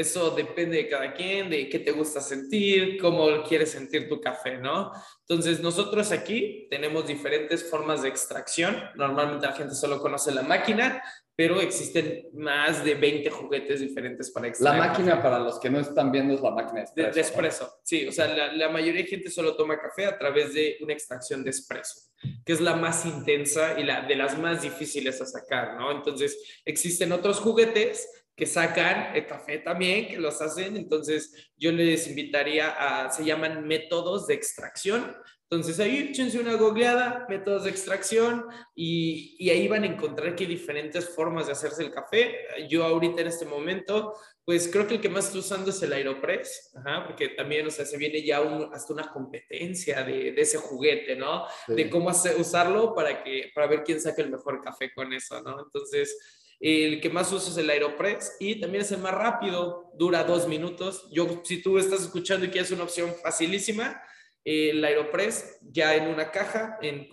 Speaker 2: Eso depende de cada quien, de qué te gusta sentir, cómo quieres sentir tu café, ¿no? Entonces, nosotros aquí tenemos diferentes formas de extracción. Normalmente la gente solo conoce la máquina, pero existen más de 20 juguetes diferentes para
Speaker 1: extraer. La máquina, para los que no están viendo, es la máquina
Speaker 2: de espresso. De, espresso, sí. O sea, la, la, mayoría de gente solo toma café a través de una extracción de espresso, que es la más intensa y la de las más difíciles a sacar, ¿no? Entonces, existen otros juguetes que sacan el café también, que los hacen. Entonces, yo les invitaría a, se llaman métodos de extracción. Entonces ahí échense una googleada, métodos de extracción y, y, ahí van a encontrar que hay diferentes formas de hacerse el café. Yo ahorita en este momento, pues creo que el que más estoy usando es el Aeropress, porque también, o sea, se viene ya hasta una competencia de, de ese juguete, ¿no? De cómo hacer, usarlo para, que, para ver quién saca el mejor café con eso, ¿no? Entonces, el que más uso es el Aeropress y también es el más rápido, dura dos minutos. Yo, si tú estás escuchando y quieres una opción facilísima, el Aeropress ya en una caja, en,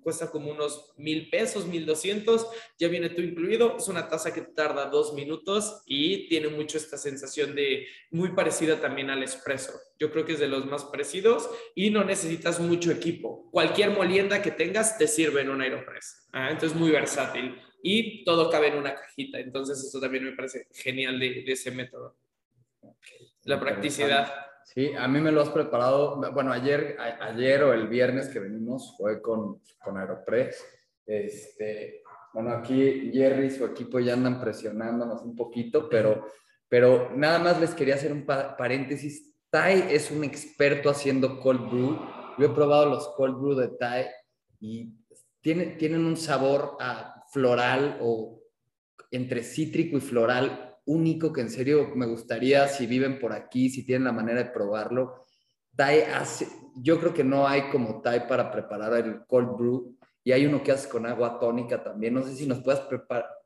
Speaker 2: cuesta como unos mil pesos, mil doscientos, ya viene todo incluido. Es una taza que tarda dos minutos y tiene mucho esta sensación de muy parecida también al espresso. Yo creo que es de los más parecidos y no necesitas mucho equipo. Cualquier molienda que tengas te sirve en un Aeropress. ¿ah? Entonces, muy versátil y todo cabe en una cajita. Entonces, esto también me parece genial de, de ese método. La practicidad.
Speaker 1: Sí, a mí me lo has preparado, bueno, ayer, ayer o el viernes que venimos fue con, con Aeropress. Este, bueno, aquí Jerry y su equipo ya andan presionándonos un poquito, pero, pero nada más les quería hacer un paréntesis. Tai es un experto haciendo cold brew. Yo he probado los cold brew de Tai y tienen, tienen un sabor a floral o entre cítrico y floral único que en serio me gustaría, si viven por aquí, si tienen la manera de probarlo. Tai hace, yo creo que no hay como Tai para preparar el cold brew y hay uno que hace con agua tónica también. No sé si nos puedes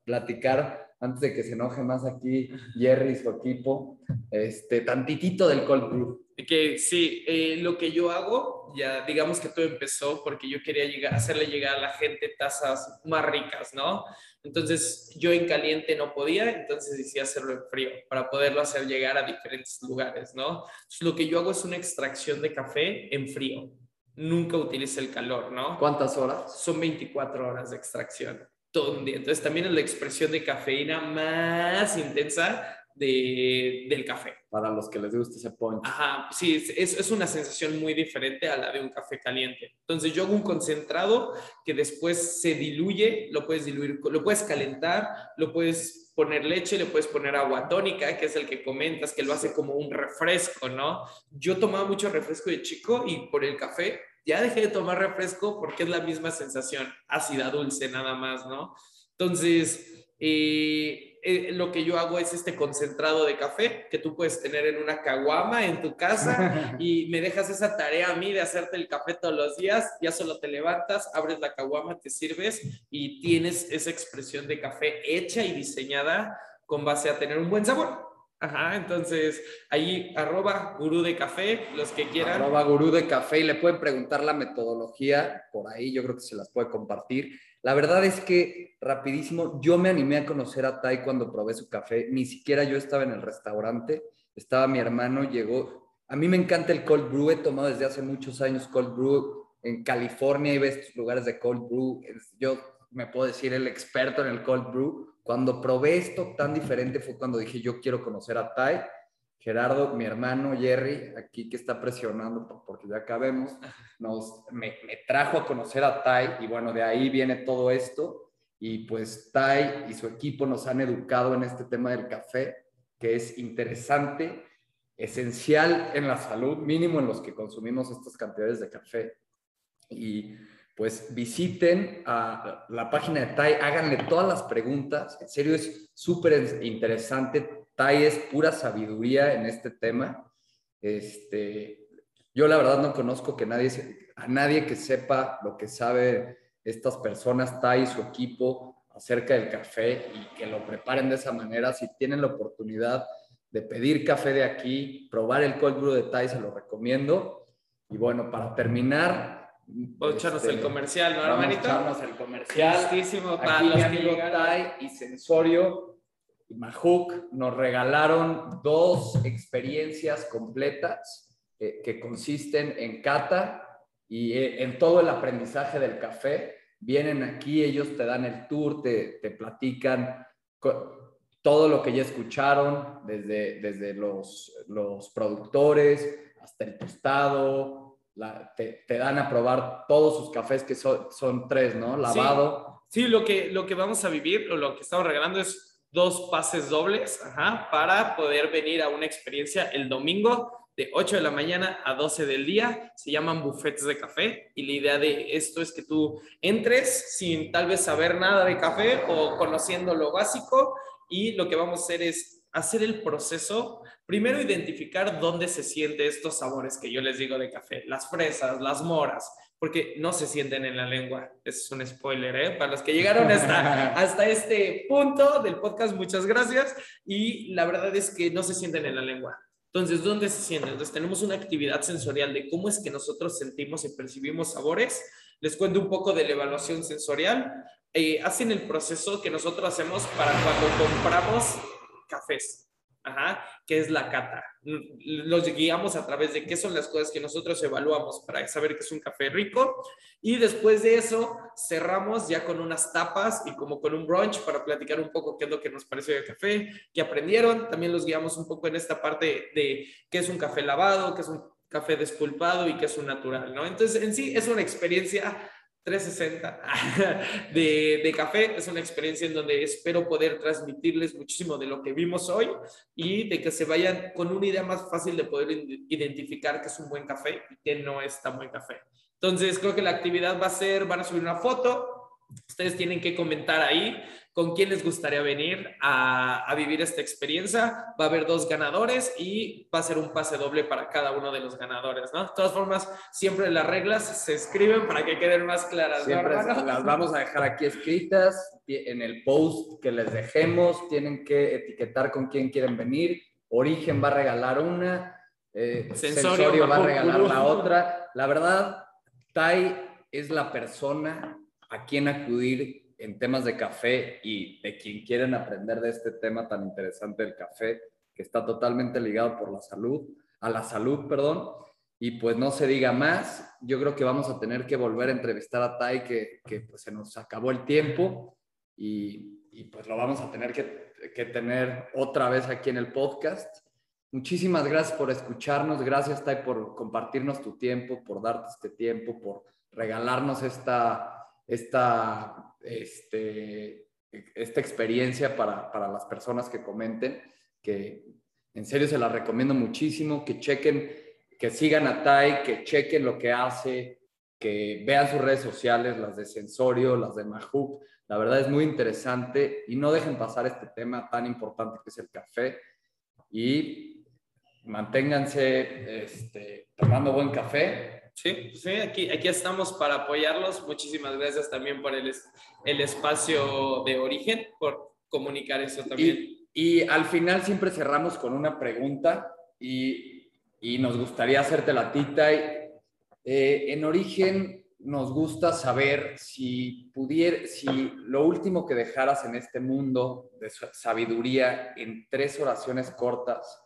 Speaker 1: platicar antes de que se enoje más aquí Jerry y su equipo, este, tantitito del cold brew.
Speaker 2: Que sí, eh, lo que yo hago, ya digamos que todo empezó porque yo quería llegar, hacerle llegar a la gente tazas más ricas, ¿no? Entonces yo en caliente no podía, entonces decidí hacerlo en frío para poderlo hacer llegar a diferentes lugares, ¿no? Entonces, lo que yo hago es una extracción de café en frío. Nunca utilice el calor, ¿no?
Speaker 1: ¿Cuántas horas?
Speaker 2: Son 24 horas de extracción. Todo un día. Entonces también es la expresión de cafeína más intensa de, del café.
Speaker 1: Para los que les gusta ese punch.
Speaker 2: Ajá, sí, es, es, una sensación muy diferente a la de un café caliente. Entonces yo hago un concentrado que después se diluye, lo puedes diluir, lo puedes calentar, lo puedes poner leche, le puedes poner agua tónica, que es el que comentas, que lo hace como un refresco, ¿no? Yo tomaba mucho refresco de chico y por el café ya dejé de tomar refresco porque es la misma sensación, ácida, dulce, nada más, ¿no? Entonces, eh, eh, lo que yo hago es este concentrado de café que tú puedes tener en una caguama en tu casa y me dejas esa tarea a mí de hacerte el café todos los días, ya solo te levantas, abres la caguama, te sirves y tienes esa expresión de café hecha y diseñada con base a tener un buen sabor. Ajá, entonces ahí arroba gurú de café, los que quieran.
Speaker 1: Arroba gurú de café y le pueden preguntar la metodología por ahí, yo creo que se las puede compartir. La verdad es que, rapidísimo, yo me animé a conocer a Tai cuando probé su café, ni siquiera yo estaba en el restaurante, estaba mi hermano, llegó. A mí me encanta el cold brew, he tomado desde hace muchos años cold brew. En California y ves estos lugares de cold brew. Yo me puedo decir el experto en el cold brew cuando probé esto tan diferente fue cuando dije, yo quiero conocer a Tai. Gerardo, mi hermano Jerry, aquí que está presionando porque ya acabemos, nos, me, trajo a conocer a Tai y bueno, de ahí viene todo esto. Y pues Tai y su equipo nos han educado en este tema del café, que es interesante, esencial en la salud, mínimo en los que consumimos estas cantidades de café. Y pues visiten la página de Tai, háganle todas las preguntas. En serio, es súper interesante. Tai es pura sabiduría en este tema. Este, yo la verdad no conozco que nadie, a nadie que sepa lo que sabe estas personas, Tai y su equipo, acerca del café y que lo preparen de esa manera. Si tienen la oportunidad de pedir café de aquí, probar el cold brew de Tai, se lo recomiendo. Y bueno, para terminar,
Speaker 2: echarnos el este, comercial, ¿no, hermanito?
Speaker 1: Echarnos el comercial.
Speaker 2: Justísimo para
Speaker 1: Aquí mi amigo Tai y Sensorio y Mahook nos regalaron dos experiencias completas eh, que consisten en cata y eh, en todo el aprendizaje del café. Vienen aquí, ellos te dan el tour, te, te platican todo lo que ya escucharon, desde, desde los, los productores hasta el tostado, te, dan a probar todos sus cafés, que son, son tres, ¿no? Lavado.
Speaker 2: Sí, lo, que, lo que vamos a vivir, o lo que estamos regalando es dos pases dobles para poder venir a una experiencia el domingo de 8 de la mañana a 12 del día. Se llaman buffets de café y la idea de esto es que tú entres sin tal vez saber nada de café o conociendo lo básico y lo que vamos a hacer es hacer el proceso Primero, identificar dónde se sienten estos sabores que yo les digo de café, las fresas, las moras, porque no se sienten en la lengua. Es un spoiler, ¿eh? Para los que llegaron hasta, hasta este punto del podcast, muchas gracias. Y la verdad es que no se sienten en la lengua. Entonces, ¿dónde se sienten? Entonces, tenemos una actividad sensorial de cómo es que nosotros sentimos y percibimos sabores. Les cuento un poco de la evaluación sensorial. Eh, hacen el proceso que nosotros hacemos para cuando compramos cafés. Ajá, que es la cata. Los guiamos a través de qué son las cosas que nosotros evaluamos para saber que es un café rico. Y después de eso, cerramos ya con unas tapas y como con un brunch para platicar un poco qué es lo que nos pareció del café, qué aprendieron. También los guiamos un poco en esta parte de qué es un café lavado, qué es un café despulpado y qué es un natural, ¿no? Entonces, en sí es una experiencia 360 de, de, café. Es una experiencia en donde espero poder transmitirles muchísimo de lo que vimos hoy y de que se vayan con una idea más fácil de poder identificar que es un buen café y que no es tan buen café. Entonces, creo que la actividad va a ser, van a subir una foto, Ustedes tienen que comentar ahí con quién les gustaría venir a, vivir esta experiencia. Va a haber dos ganadores y va a ser un pase doble para cada uno de los ganadores, ¿no? De todas formas, siempre las reglas se escriben para que queden más claras.
Speaker 1: Siempre las vamos a dejar aquí escritas en el post que les dejemos. Tienen que etiquetar con quién quieren venir. Origen va a regalar una. Eh, sensorio va a regalar la otra. La verdad, Tai es la persona a quién acudir en temas de café y de quien quieren aprender de este tema tan interesante del café, que está totalmente ligado por la salud, a la salud, perdón. Y pues no se diga más, yo creo que vamos a tener que volver a entrevistar a Tai, que, que pues se nos acabó el tiempo y, y pues lo vamos a tener que, que tener otra vez aquí en el podcast. Muchísimas gracias por escucharnos, gracias Tai por compartirnos tu tiempo, por darte este tiempo, por regalarnos esta, esta, este, esta experiencia para, para las personas que comenten, que en serio se la recomiendo muchísimo, que chequen, que sigan a Tai, que chequen lo que hace, que vean sus redes sociales, las de Sensorio, las de Mahoop. La verdad es muy interesante y no dejen pasar este tema tan importante que es el café. Y manténganse este, tomando buen café.
Speaker 2: Sí, sí aquí, aquí estamos para apoyarlos. Muchísimas gracias también por el, el espacio de origen, por comunicar eso también.
Speaker 1: Y, y al final siempre cerramos con una pregunta y, y nos gustaría hacerte la tita. Eh, en origen nos gusta saber si pudiera, si lo último que dejaras en este mundo de sabiduría en tres oraciones cortas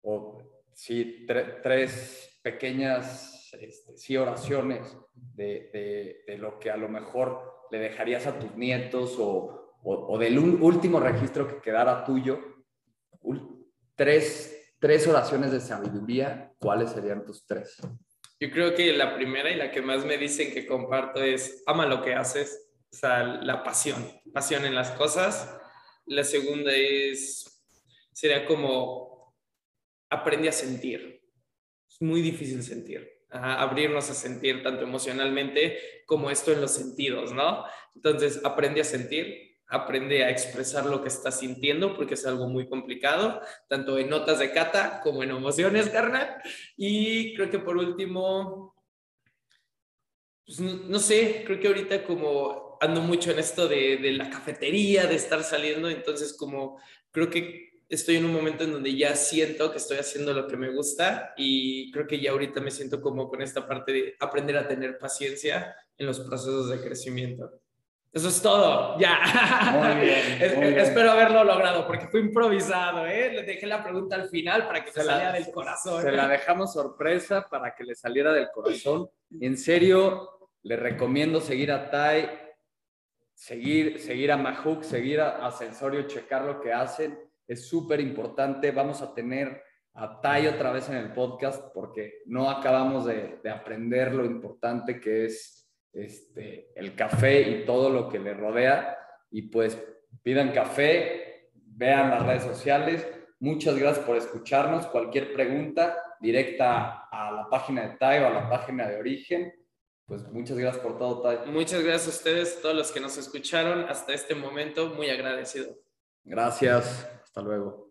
Speaker 1: o si tres pequeñas este, sí, oraciones de, de, lo que a lo mejor le dejarías a tus nietos o, o, del último registro que quedara tuyo, tres, tres oraciones de sabiduría, ¿cuáles serían tus tres?
Speaker 2: Yo creo que la primera y la que más me dicen que comparto es ama lo que haces, o sea, la pasión, pasión en las cosas. La segunda es, sería como, aprende a sentir. Es muy difícil sentir. Abrirnos a sentir tanto emocionalmente como esto en los sentidos, ¿no? Entonces, aprende a sentir, aprende a expresar lo que estás sintiendo porque es algo muy complicado, tanto en notas de cata como en emociones, carnal. Y creo que por último, pues, no sé, creo que ahorita como ando mucho en esto de, de la cafetería, de estar saliendo, entonces como creo que estoy en un momento en donde ya siento que estoy haciendo lo que me gusta y creo que ya ahorita me siento como con esta parte de aprender a tener paciencia en los procesos de crecimiento. Eso es todo, ya. Muy bien, Espero haberlo logrado porque fue improvisado, ¿eh? Le dejé la pregunta al final para que se, saliera del corazón.
Speaker 1: Se la dejamos sorpresa para que le saliera del corazón. En serio, le recomiendo seguir a Tai, seguir, seguir a Mahook, seguir a, Sensorio, checar lo que hacen. Es súper importante. Vamos a tener a Tai otra vez en el podcast porque no acabamos de, de aprender lo importante que es este, el café y todo lo que le rodea. Y pues pidan café, vean las redes sociales. Muchas gracias por escucharnos. Cualquier pregunta directa a la página de Tai o a la página de origen. Pues muchas gracias por todo, Tai.
Speaker 2: Muchas gracias a ustedes, todos los que nos escucharon hasta este momento. Muy agradecido.
Speaker 1: Gracias. Hasta luego.